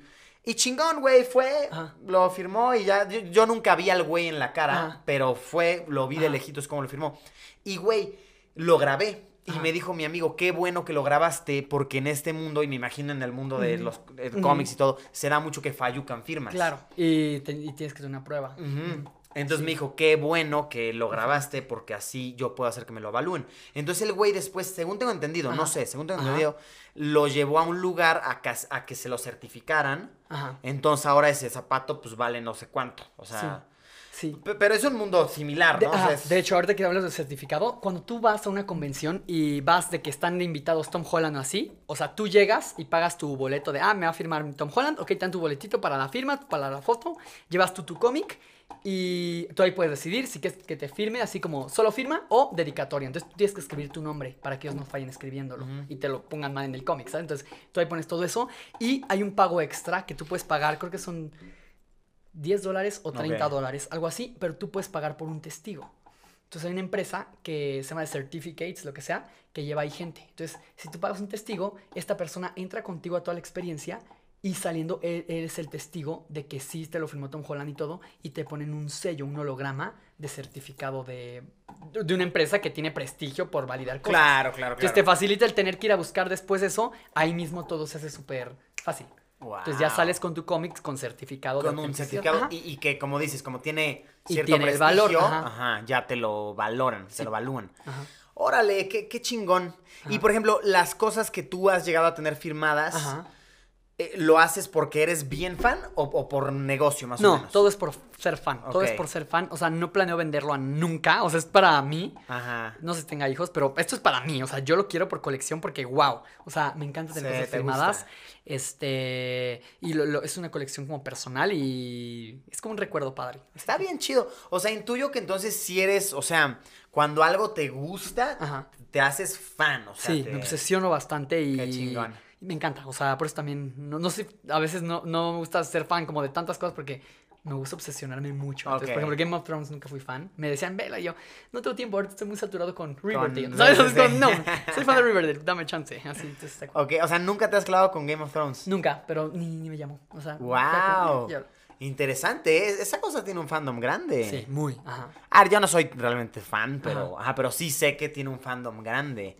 Y chingón, güey, fue, lo firmó y ya, yo, nunca vi al güey en la cara, pero fue, lo vi de lejitos como lo firmó. Y, güey, lo grabé. Y me dijo mi amigo, qué bueno que lo grabaste, porque en este mundo, y me imagino en el mundo de los cómics y todo, se da mucho que fallucan firmas. Claro, y, tienes que tener una prueba. Entonces me dijo, qué bueno que lo grabaste porque así yo puedo hacer que me lo evalúen. Entonces el güey después, según tengo entendido, no sé, según tengo entendido, lo llevó a un lugar a que, a que se lo certificaran. Ajá. Entonces ahora ese zapato pues vale no sé cuánto. O sea... Sí. Pero es un mundo similar, ¿no? De, de hecho, ahorita que hablas del certificado, cuando tú vas a una convención y vas de que están invitados Tom Holland o así, o sea, tú llegas y pagas tu boleto de, ah, me va a firmar Tom Holland, ok, te dan tu boletito para la firma, para la foto, llevas tú tu cómic y tú ahí puedes decidir si quieres que te firme, así como solo firma o dedicatoria. Entonces tú tienes que escribir tu nombre para que ellos no fallen escribiéndolo y te lo pongan mal en el cómic, ¿sabes? Entonces tú ahí pones todo eso y hay un pago extra que tú puedes pagar, creo que son 10 dólares o 30 dólares, algo así, pero tú puedes pagar por un testigo. Entonces hay una empresa que se llama Certificates, lo que sea, que lleva ahí gente. Entonces, si tú pagas un testigo, esta persona entra contigo a toda la experiencia y saliendo él, es el testigo de que sí te lo firmó Tom Holland y todo, y te ponen un sello, un holograma de certificado de, de una empresa que tiene prestigio por validar cosas. Claro, claro, claro. Que te facilita el tener que ir a buscar después eso, ahí mismo todo se hace súper fácil. Entonces ya sales con tu cómics con certificado con un certificado y, que como dices, como tiene cierto tiene prestigio, valor, ajá. ya te lo valoran, te lo evalúan. Órale, qué, qué chingón. Y por ejemplo, las cosas que tú has llegado a tener firmadas, ¿Lo haces porque eres bien fan o, por negocio más o menos? No, todo es por ser fan. Todo es por ser fan. O sea, no planeo venderlo a nunca. O sea, es para mí. Ajá. No sé si tenga hijos, pero esto es para mí. O sea, yo lo quiero por colección porque, wow. O sea, me encanta tener cosas firmadas. Este. Y lo, es una colección como personal y es como un recuerdo padre. Está bien chido. O sea, intuyo que entonces si eres, o sea, cuando algo te gusta, te haces fan. O sea, sí, me obsesiono bastante y. Qué chingón me encanta. O sea, por eso también, no, no sé, a veces no, no me gusta ser fan como de tantas cosas porque me gusta obsesionarme mucho. Entonces, por ejemplo, Game of Thrones nunca fui fan. Me decían, vela, y yo, no tengo tiempo, ahorita estoy muy saturado con Riverdale. ¿Sabes? no, [laughs] soy fan de Riverdale, dame chance. Así, entonces, ok, o sea, ¿nunca te has clavado con Game of Thrones? Nunca, pero ni, ni me llamo. O sea, wow. Interesante, esa cosa tiene un fandom grande. Sí, muy. Ajá. Ah, yo no soy realmente fan, pero, ajá. pero sí sé que tiene un fandom grande.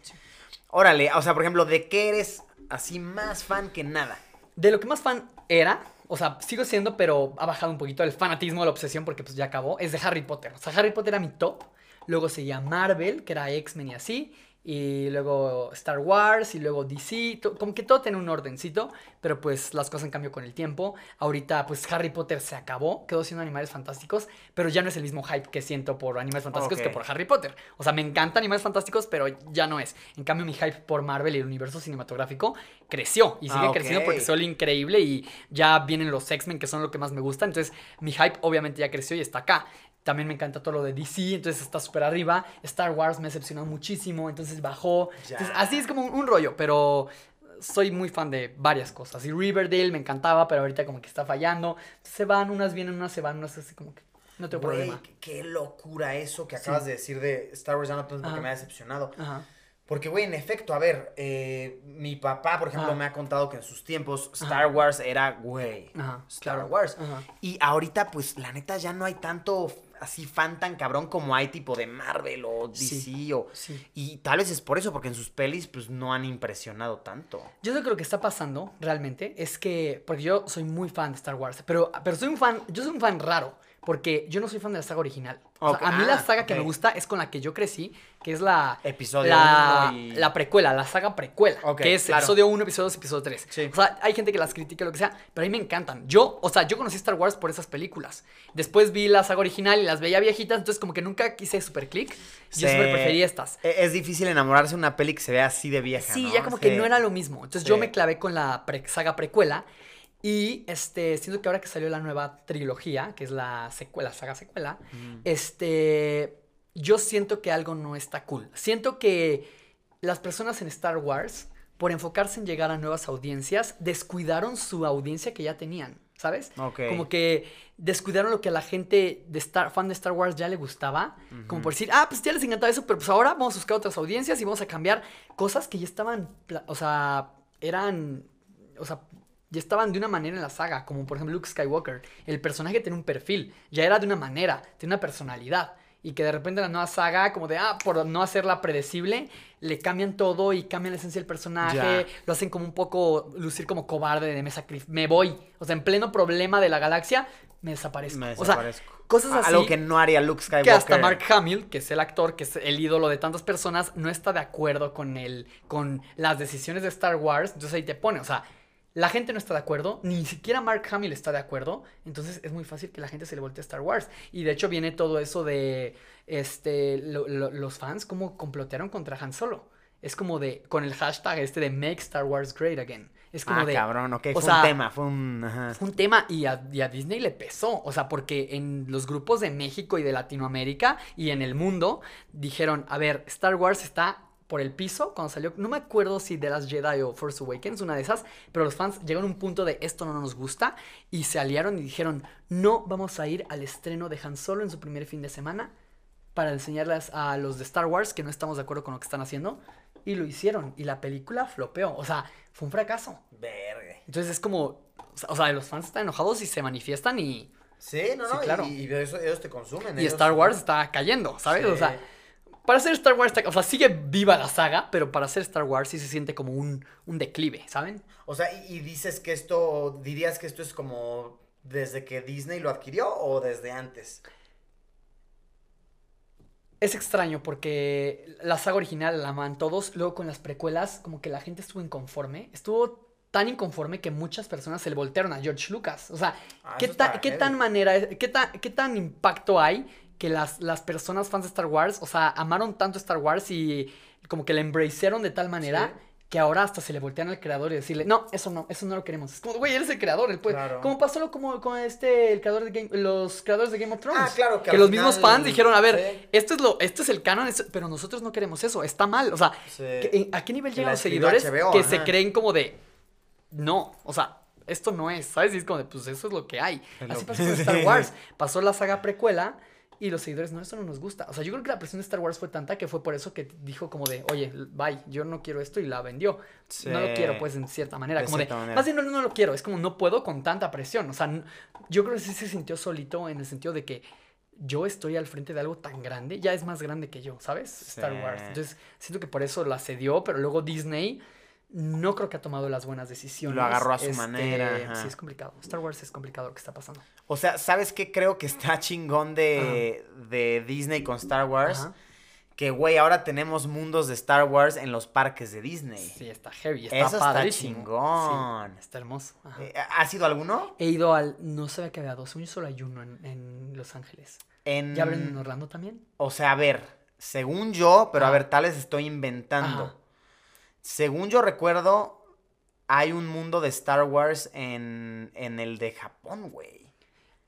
Órale, o sea, por ejemplo, ¿de qué eres así más fan que nada? De lo que más fan era, o sea, sigo siendo, pero ha bajado un poquito el fanatismo, la obsesión, porque pues ya acabó, es de Harry Potter. O sea, Harry Potter era mi top. Luego seguía Marvel, que era X-Men y así y luego Star Wars y luego DC, como que todo tiene un ordencito, pero pues las cosas han cambiado con el tiempo. Ahorita pues Harry Potter se acabó, quedó siendo Animales Fantásticos, pero ya no es el mismo hype que siento por Animales Fantásticos que por Harry Potter. O sea, me encanta Animales Fantásticos, pero ya no es. En cambio mi hype por Marvel y el universo cinematográfico creció y sigue ah, creciendo porque soy increíble y ya vienen los X-Men que son lo que más me gusta, entonces mi hype obviamente ya creció y está acá. También me encanta todo lo de DC, entonces está súper arriba. Star Wars me decepcionó muchísimo, entonces bajó. así es como un, rollo, pero soy muy fan de varias cosas. Y Riverdale me encantaba, pero ahorita como que está fallando. Se van, unas vienen, unas se van, unas así como que no tengo problema. Qué locura eso que acabas de decir de Star Wars ya no porque me ha decepcionado. Porque, güey, en efecto, a ver, eh, mi papá, por ejemplo, me ha contado que en sus tiempos Star Wars era, güey, Star Wars. Y ahorita, pues, la neta, ya no hay tanto así fan tan cabrón como hay tipo de Marvel o DC o... Y tal vez es por eso, porque en sus pelis pues no han impresionado tanto. Yo creo que lo que está pasando realmente es que, porque yo soy muy fan de Star Wars, pero, pero soy un fan, yo soy un fan raro. Porque yo no soy fan de la saga original. A mí la ah, saga que me gusta es con la que yo crecí, que es la. Episodio la, la precuela, la saga precuela. que es episodio 1, episodio 2, episodio 3. O sea, hay gente que las critica, lo que sea, pero a mí me encantan. Yo, o sea, yo conocí Star Wars por esas películas. Después vi la saga original y las veía viejitas, entonces como que nunca quise super click. Yo preferí estas. E, es difícil enamorarse de una peli que se vea así de vieja. Sí, ya como que no era lo mismo. Entonces yo me clavé con la saga precuela. Y este, siento que ahora que salió la nueva trilogía, que es la secuela, saga secuela, este, yo siento que algo no está cool. Siento que las personas en Star Wars, por enfocarse en llegar a nuevas audiencias, descuidaron su audiencia que ya tenían, ¿sabes? Como que descuidaron lo que a la gente de Star, fan de Star Wars ya le gustaba. Como por decir, ah, pues ya les encantaba eso, pero pues ahora vamos a buscar otras audiencias y vamos a cambiar cosas que ya estaban, o sea, eran, o sea, ya estaban de una manera en la saga, como por ejemplo Luke Skywalker. El personaje tenía un perfil, ya era de una manera, tenía una personalidad. Y que de repente la nueva saga, como de, ah, por no hacerla predecible, le cambian todo y cambian la esencia del personaje, lo hacen como un poco lucir como cobarde de me me voy. O sea, en pleno problema de la galaxia, me desaparezco. Me desaparezco. O sea, cosas así. Algo que no haría Luke Skywalker. Que hasta Mark Hamill, que es el actor, que es el ídolo de tantas personas, no está de acuerdo con el, con las decisiones de Star Wars. Entonces ahí te pone, o sea, la gente no está de acuerdo, ni siquiera Mark Hamill está de acuerdo, entonces es muy fácil que la gente se le voltee a Star Wars. Y de hecho viene todo eso de este los fans como complotearon contra Han Solo. Es como de con el hashtag este de Make Star Wars Great Again. Es como ah, de cabrón, ok, fue un tema, fue un Fue un tema y a, y a Disney le pesó, o sea, porque en los grupos de México y de Latinoamérica y en el mundo dijeron, a ver, Star Wars está por el piso cuando salió. No me acuerdo si de las Jedi o Force Awakens, una de esas, pero los fans llegaron a un punto de esto no nos gusta y se aliaron y dijeron, no vamos a ir al estreno de Han Solo en su primer fin de semana para enseñarles a los de Star Wars que no estamos de acuerdo con lo que están haciendo. Y lo hicieron. Y la película flopeó. O sea, fue un fracaso. Verga. Entonces es como. O sea, los fans están enojados y se manifiestan y. Sí, no, no. claro. Y, ellos, te consumen. Y Star Wars está cayendo, ¿sabes? O sea para hacer Star Wars, o sea, sigue viva la saga, pero para hacer Star Wars sí se siente como un, un declive, ¿saben? O sea, y, dices que esto, dirías que esto es como desde que Disney lo adquirió o desde antes? Es extraño porque la saga original la aman todos, luego con las precuelas como que la gente estuvo inconforme, estuvo tan inconforme que muchas personas se le voltearon a George Lucas. O sea, ah, ¿qué, ¿qué tan manera, qué, qué tan impacto hay que las, las personas fans de Star Wars, o sea, amaron tanto Star Wars y como que la embracearon de tal manera que ahora hasta se le voltean al creador y decirle, no, eso no, eso no lo queremos. Es como, güey, eres el creador, él puede. Como pasó como con este, el creador de Game, los creadores de Game of Thrones. Ah, claro, que, los mismos fans dijeron, a ver, esto es lo, este es el canon, pero nosotros no queremos eso, está mal. O sea, ¿a qué nivel llegan los seguidores que se creen como de, no, o sea, esto no es, ¿sabes? Y es como de, pues eso es lo que hay. Así pasó con Star [laughs] Wars. Pasó la saga precuela y los seguidores, no, esto no nos gusta. O sea, yo creo que la presión de Star Wars fue tanta que fue por eso que dijo como de, oye, bye, yo no quiero esto y la vendió. No lo quiero, pues, en cierta manera. como de, más bien no, no lo quiero, es como no puedo con tanta presión. O sea, yo creo que sí se sintió solito en el sentido de que yo estoy al frente de algo tan grande, ya es más grande que yo, ¿sabes? Star Wars. Entonces, siento que por eso la cedió, pero luego Disney no creo que ha tomado las buenas decisiones. Lo agarró a su este, manera. Sí, es complicado. Star Wars es complicado lo que está pasando. O sea, ¿sabes qué creo que está [laughs] chingón de, de Disney con Star Wars? Que, güey, ahora tenemos mundos de Star Wars en los parques de Disney. Sí, está heavy, está Eso está chingón. está hermoso. Eh, ¿Has ido alguno? He ido al... No sabía que había dos. Un solo hay uno en, Los Ángeles. En... ¿Ya abren en Orlando también? O sea, a ver, según yo, pero a ver, tal vez estoy inventando. Según yo recuerdo, hay un mundo de Star Wars en, en el de Japón, güey.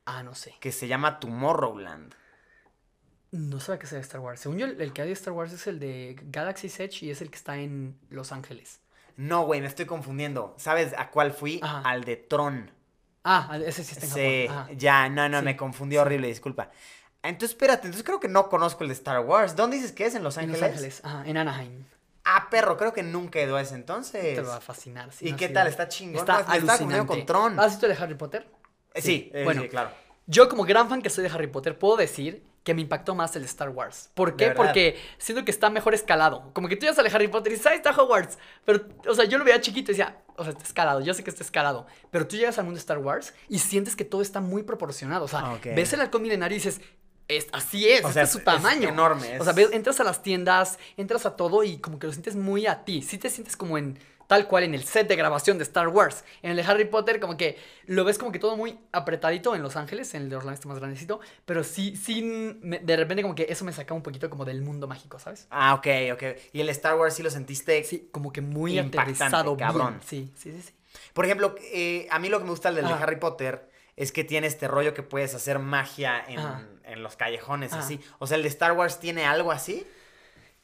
Ah, no sé. Que se llama Tomorrowland. No sabe qué sea Star Wars. Según yo, el que hay de Star Wars es el de Galaxy's Edge y es el que está en Los Ángeles. No, güey, me estoy confundiendo. ¿Sabes a cuál fui? Al de Tron. Ah, ese sí está en Japón. Sí, ya, no, no, me confundí horrible, disculpa. Entonces, espérate, entonces creo que no conozco el de Star Wars. ¿Dónde dices que es? ¿En Los Ángeles? En Los Ángeles, ajá, en Anaheim. Ah, perro, creo que nunca he ido a ese entonces. Te va a fascinar. ¿Y qué tal? ¿Está chingón? Está alucinante. con Tron. ¿Has visto de Harry Potter? Eh, sí, eh, bueno, claro. Yo como gran fan que soy de Harry Potter puedo decir que me impactó más el Star Wars. ¿Por qué? Porque siento que está mejor escalado. Como que tú ya a Harry Potter y dices, ahí está Hogwarts. Pero, o sea, yo lo veía chiquito y decía, o sea, está escalado, yo sé que está escalado. Pero tú llegas al mundo de Star Wars y sientes que todo está muy proporcionado. O sea, ah, ves el halcón milenario y dices, es, así es, este es su tamaño. enorme. O sea, entras a las tiendas, entras a todo y como que lo sientes muy a ti. Sí te sientes como en tal cual en el set de grabación de Star Wars. En el de Harry Potter, como que lo ves como que todo muy apretadito en Los Ángeles, en el de Orlando está más grandecito, pero sí, sí, de repente como que eso me saca un poquito como del mundo mágico, ¿sabes? Ah, ok, ok. ¿Y el Star Wars sí lo sentiste? Sí, como que muy aterrizado, cabrón. Sí, sí, sí, sí. Por ejemplo, eh, a mí lo que me gusta del de Harry Potter es que tiene este rollo que puedes hacer magia en, los callejones, así. O sea, ¿el de Star Wars tiene algo así?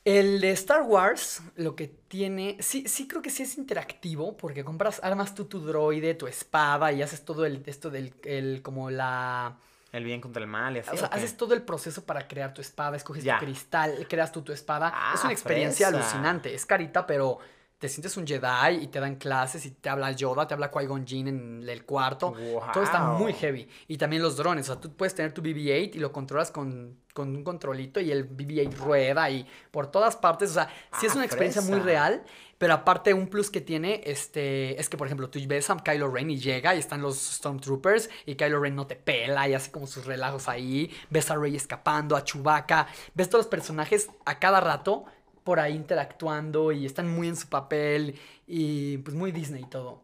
El de Star Wars, lo que tiene. Sí, sí, creo que sí es interactivo, porque compras, armas tú tu droide, tu espada y haces todo el. Esto del. El, como la. El bien contra el mal y así. O sea, haces todo el proceso para crear tu espada, escoges tu cristal, creas tú tu espada. es una ah, experiencia alucinante. Es carita, pero te sientes un Jedi y te dan clases y te habla Yoda, te habla Qui-Gon Jinn en el cuarto. Todo está muy heavy. Y también los drones, o sea, tú puedes tener tu BB-8 y lo controlas con, un controlito y el BB-8 rueda y por todas partes, o sea, sí es ah, una experiencia muy real, pero aparte un plus que tiene este es que por ejemplo, tú ves a Kylo Ren y llega y están los Stormtroopers y Kylo Ren no te pela y hace como sus relajos ahí, ves a Rey escapando, a Chewbacca, ves todos los personajes a cada rato por ahí interactuando y están muy en su papel y pues muy Disney y todo.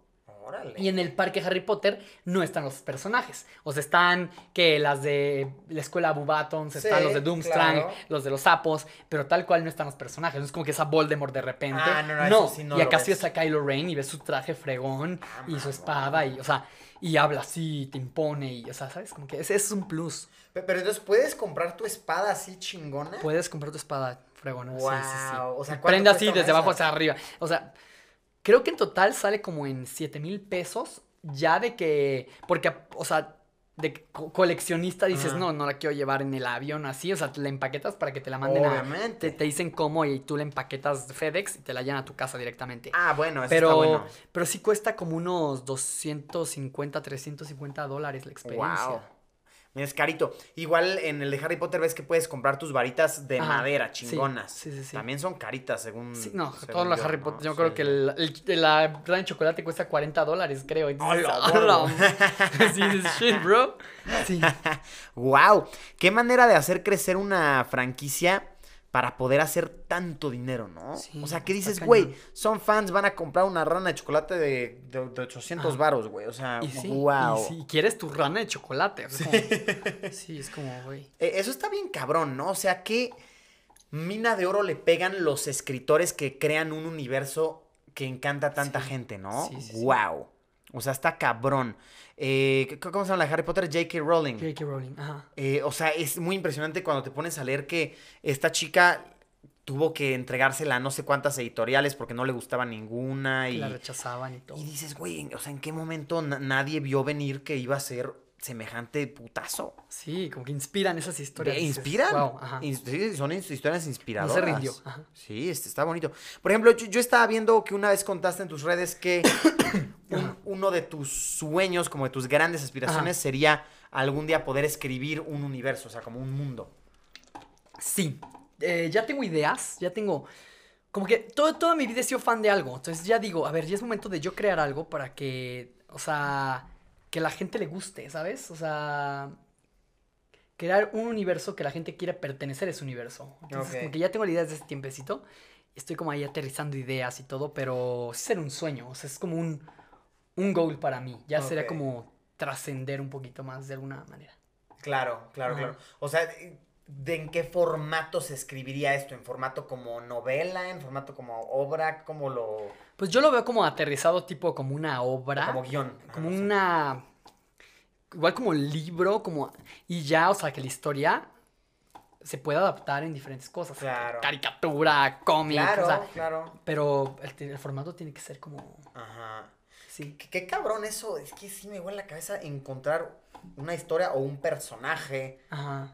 Y en el parque Harry Potter no están los personajes. O sea, están que las de la escuela Bubatons, están los de Doomstrang, los de los sapos, pero tal cual no están los personajes. No es como que esa Voldemort de repente. Ah, no, no, y acá sí a Kylo Ren y ves su traje fregón ah, y su espada y, o sea, y habla así, te impone y, o sea, ¿sabes? Como que ese, es un plus. Pero, entonces, ¿puedes comprar tu espada así chingona? Puedes comprar tu espada fregona. Wow. Sí, sí, O sea, Prende así desde abajo hacia arriba. O sea, creo que en total sale como en 7 mil pesos. Ya de que. Porque, o sea, de coleccionista dices, no, no la quiero llevar en el avión así, o sea, la empaquetas para que te la manden Obviamente. te, dicen cómo y tú la empaquetas FedEx y te la llevan a tu casa directamente. Ah, bueno, eso pero, está bueno. Pero sí cuesta como unos 250, 350 dólares la experiencia. Es carito. Igual en el de Harry Potter ves que puedes comprar tus varitas de madera, chingonas. Sí, sí, sí, También son caritas, según. Sí, no, todas las Harry Potter. Yo creo que el, la rana de chocolate cuesta 40 dólares, creo. ¡Hola! [laughs] sí, shit, bro. [laughs] Sí. wow. Qué manera de hacer crecer una franquicia para poder hacer tanto dinero, ¿no? o sea, ¿qué dices, güey? Son fans, van a comprar una rana de chocolate de, de, 800 varos, güey. O sea, wow. Y si quieres tu rana de chocolate. sí. sí, es como, güey. [laughs] E, eso está bien cabrón, ¿no? O sea, ¿qué mina de oro le pegan los escritores que crean un universo que encanta a tanta gente, ¿no? wow. O sea, está cabrón. Eh, ¿Cómo se llama la Harry Potter? J.K. Rowling. J.K. Rowling, ajá. Eh, o sea, es muy impresionante cuando te pones a leer que esta chica tuvo que entregársela a no sé cuántas editoriales porque no le gustaba ninguna. Y la rechazaban y todo. Y dices, güey, o sea, ¿en qué momento nadie vio venir que iba a ser semejante putazo? Sí, como que inspiran esas historias. ¿Inspiran? ajá. son historias inspiradoras. No se rindió. Ajá. Sí, este, está bonito. Por ejemplo, yo, estaba viendo que una vez contaste en tus redes que [coughs] uno de tus sueños, como de tus grandes aspiraciones, sería algún día poder escribir un universo, o sea, como un mundo. Sí, eh, ya tengo ideas, ya tengo... Como que todo, toda mi vida he sido fan de algo. Entonces ya digo, a ver, ya es momento de yo crear algo para que, o sea, que la gente le guste, ¿sabes? O sea, crear un universo que la gente quiera pertenecer a ese universo. Entonces, como que ya tengo la idea desde ese tiempecito. Estoy como ahí aterrizando ideas y todo, pero sí ser un sueño. O sea, es como un, un goal para mí. Ya sería como trascender un poquito más de alguna manera. Claro, claro, claro. O sea, ¿de en qué formato se escribiría esto? ¿En formato como novela? ¿En formato como obra? ¿Cómo lo...? Pues yo lo veo como aterrizado tipo como una obra. como guion. Como una... Igual como libro, como... Y ya, o sea, que la historia se puede adaptar en diferentes cosas. Claro. Caricatura, cómic, claro, o sea, claro. Pero el, el, formato tiene que ser como... Ajá. Qué, cabrón eso. Es que sí me huele la cabeza encontrar una historia o un personaje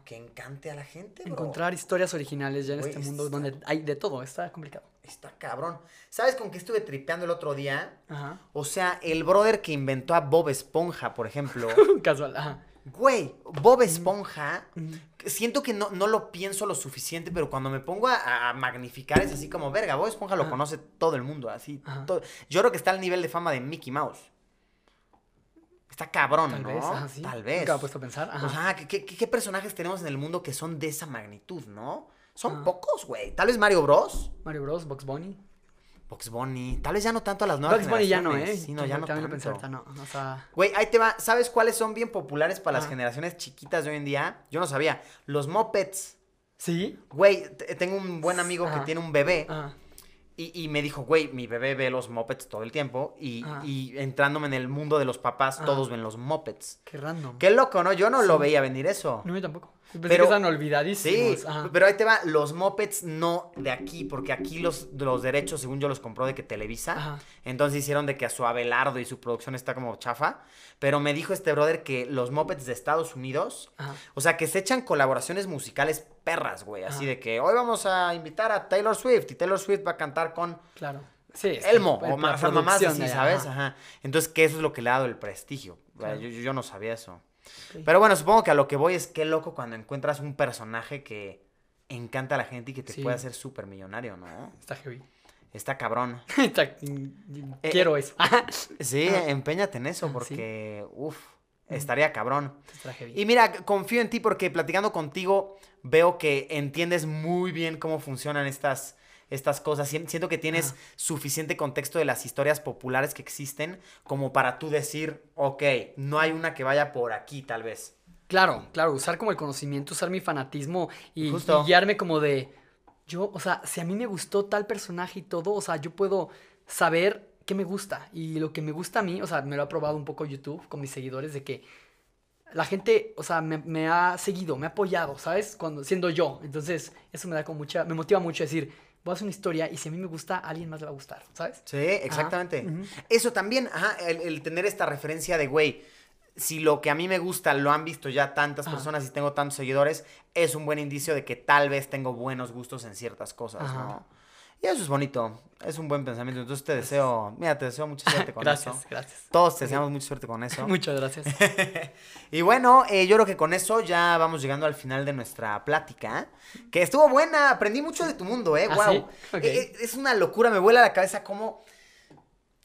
que encante a la gente. Encontrar historias originales ya en este mundo donde hay de todo. Está complicado. Está cabrón. ¿Sabes con qué estuve tripeando el otro día? Ajá. O sea, el brother que inventó a Bob Esponja, por ejemplo. [laughs] Casual, ajá. Güey, Bob Esponja, siento que no, no, lo pienso lo suficiente, pero cuando me pongo a, magnificar es así como, verga, Bob Esponja lo conoce todo el mundo, así. Yo creo que está al nivel de fama de Mickey Mouse. Está cabrón, Tal ¿no? Vez, Tal vez. Nunca he puesto a pensar. O sea, ¿qué, personajes tenemos en el mundo que son de esa magnitud, no? Son pocos, güey. Tal vez Mario Bros. Mario Bros, Box Bunny. Box Bunny. Tal vez ya no tanto a las nuevas Box Bunny ya no, ¿eh? Sí, no, ya no tanto. Pensé, no, o sea... Güey, ahí te va. ¿Sabes cuáles son bien populares para las generaciones chiquitas de hoy en día? Yo no sabía. Los mopeds. ¿Sí? Güey, tengo un buen amigo que tiene un bebé. Y, me dijo, güey, mi bebé ve los mopeds todo el tiempo. Y, y entrándome en el mundo de los papás, todos ven los mopeds. Qué random. Qué loco, ¿no? Yo no lo veía venir eso. No, yo tampoco pero, están olvidadísimos. Sí, pero ahí te va, los mopeds no de aquí, porque aquí los, los derechos, según yo los compró de que Televisa, entonces hicieron de que a su Abelardo y su producción está como chafa, pero me dijo este brother que los mopeds de Estados Unidos, o sea, que se echan colaboraciones musicales perras, güey, así de que hoy vamos a invitar a Taylor Swift y Taylor Swift va a cantar con... Claro. Sí, Elmo, o más, así, ¿sabes? Ajá. Entonces, que eso es lo que le ha dado el prestigio. Yo, yo no sabía eso. Pero bueno, supongo que a lo que voy es qué loco cuando encuentras un personaje que encanta a la gente y que te puede hacer súper millonario, ¿no? Está heavy. Está cabrón. [laughs] Eh, quiero eso. [laughs] sí, empeñate en eso porque, uff, estaría cabrón. Y mira, confío en ti porque platicando contigo veo que entiendes muy bien cómo funcionan estas estas cosas. Siento que tienes suficiente contexto de las historias populares que existen como para tú decir, ok, no hay una que vaya por aquí tal vez. Claro, claro, usar como el conocimiento, usar mi fanatismo y, guiarme como de, yo, o sea, si a mí me gustó tal personaje y todo, o sea, yo puedo saber qué me gusta y lo que me gusta a mí, o sea, me lo ha probado un poco YouTube con mis seguidores de que la gente, o sea, me, me, ha seguido, me ha apoyado, ¿sabes? Cuando, siendo yo. Entonces, eso me da como mucha, me motiva mucho a decir, voy a hacer una historia y si a mí me gusta, a alguien más le va a gustar, ¿sabes? Sí, exactamente. Eso también, ajá, el, tener esta referencia de, güey, si lo que a mí me gusta lo han visto ya tantas personas y tengo tantos seguidores, es un buen indicio de que tal vez tengo buenos gustos en ciertas cosas, ¿no? Y eso es bonito. Es un buen pensamiento. Entonces te deseo, mira, te deseo mucha suerte [laughs] con gracias, eso. Gracias, gracias. Todos te deseamos mucha suerte con eso. [laughs] Muchas gracias. [laughs] y bueno, eh, yo creo que con eso ya vamos llegando al final de nuestra plática. Que estuvo buena, aprendí mucho de tu mundo, ¿eh? ¿Ah, wow. sí? Ok. Eh, es una locura, me vuela la cabeza cómo.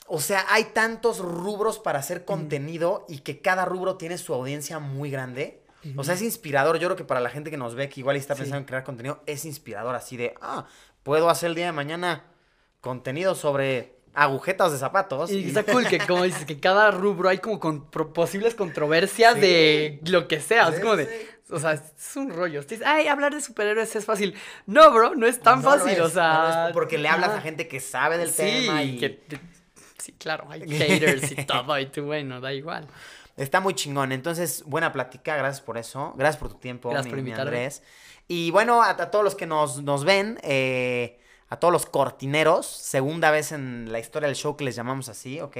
O sea, hay tantos rubros para hacer contenido y que cada rubro tiene su audiencia muy grande. O sea, es inspirador. Yo creo que para la gente que nos ve, que igual está Sí. pensando en crear contenido, es inspirador así de, ah, puedo hacer el día de mañana contenido sobre agujetas de zapatos. Y está cool que, como dices, que cada rubro hay como con posibles controversias Sí. de lo que sea. Sí, es como de. sí. O sea, es un rollo. Dices, Ay, hablar de superhéroes es fácil. No, bro, no es tan No fácil. es, o sea. no lo es, porque le hablas ajá. a gente que sabe del tema y que- sí, claro, hay haters y [laughs] todo. Y tú, bueno, da igual. está muy chingón. Entonces, buena plática, gracias por eso. Gracias por tu tiempo, Gracias mi, por mi. Andrés. Y bueno, a, todos los que nos, nos ven, eh, a todos los cortineros, segunda vez en la historia del show que les llamamos así, ¿ok?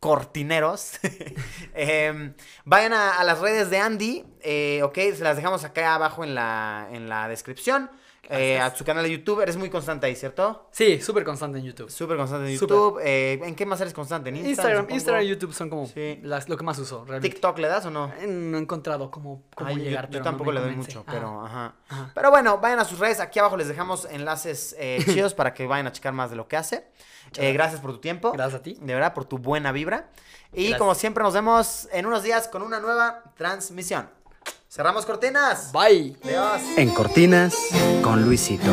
Cortineros. [laughs] Em, vayan a, a las redes de Andy, eh, ¿ok? Se las dejamos acá abajo en la, en la descripción. Eh, a su canal de YouTube, eres muy constante ahí, ¿cierto? Sí, súper constante en YouTube. Súper constante en. YouTube. Eh, ¿En qué más eres constante? ¿En Instagram? Instagram, y YouTube son como Sí. las, lo que más uso, realmente. ¿TikTok le das o no? Eh, No he encontrado cómo, cómo Ay, llegar, yo, pero tampoco le doy mucho, Ajá. pero ajá. Ajá. Pero bueno, vayan a sus redes. Aquí abajo les dejamos enlaces eh, [laughs] chidos para que vayan a checar más de lo que hace. Gracias por tu tiempo. Gracias a ti. De verdad, por tu buena vibra. Y Gracias. como siempre, nos vemos en unos días con una nueva transmisión. Cerramos cortinas. Bye. Adiós. En Cortinas con Luisito.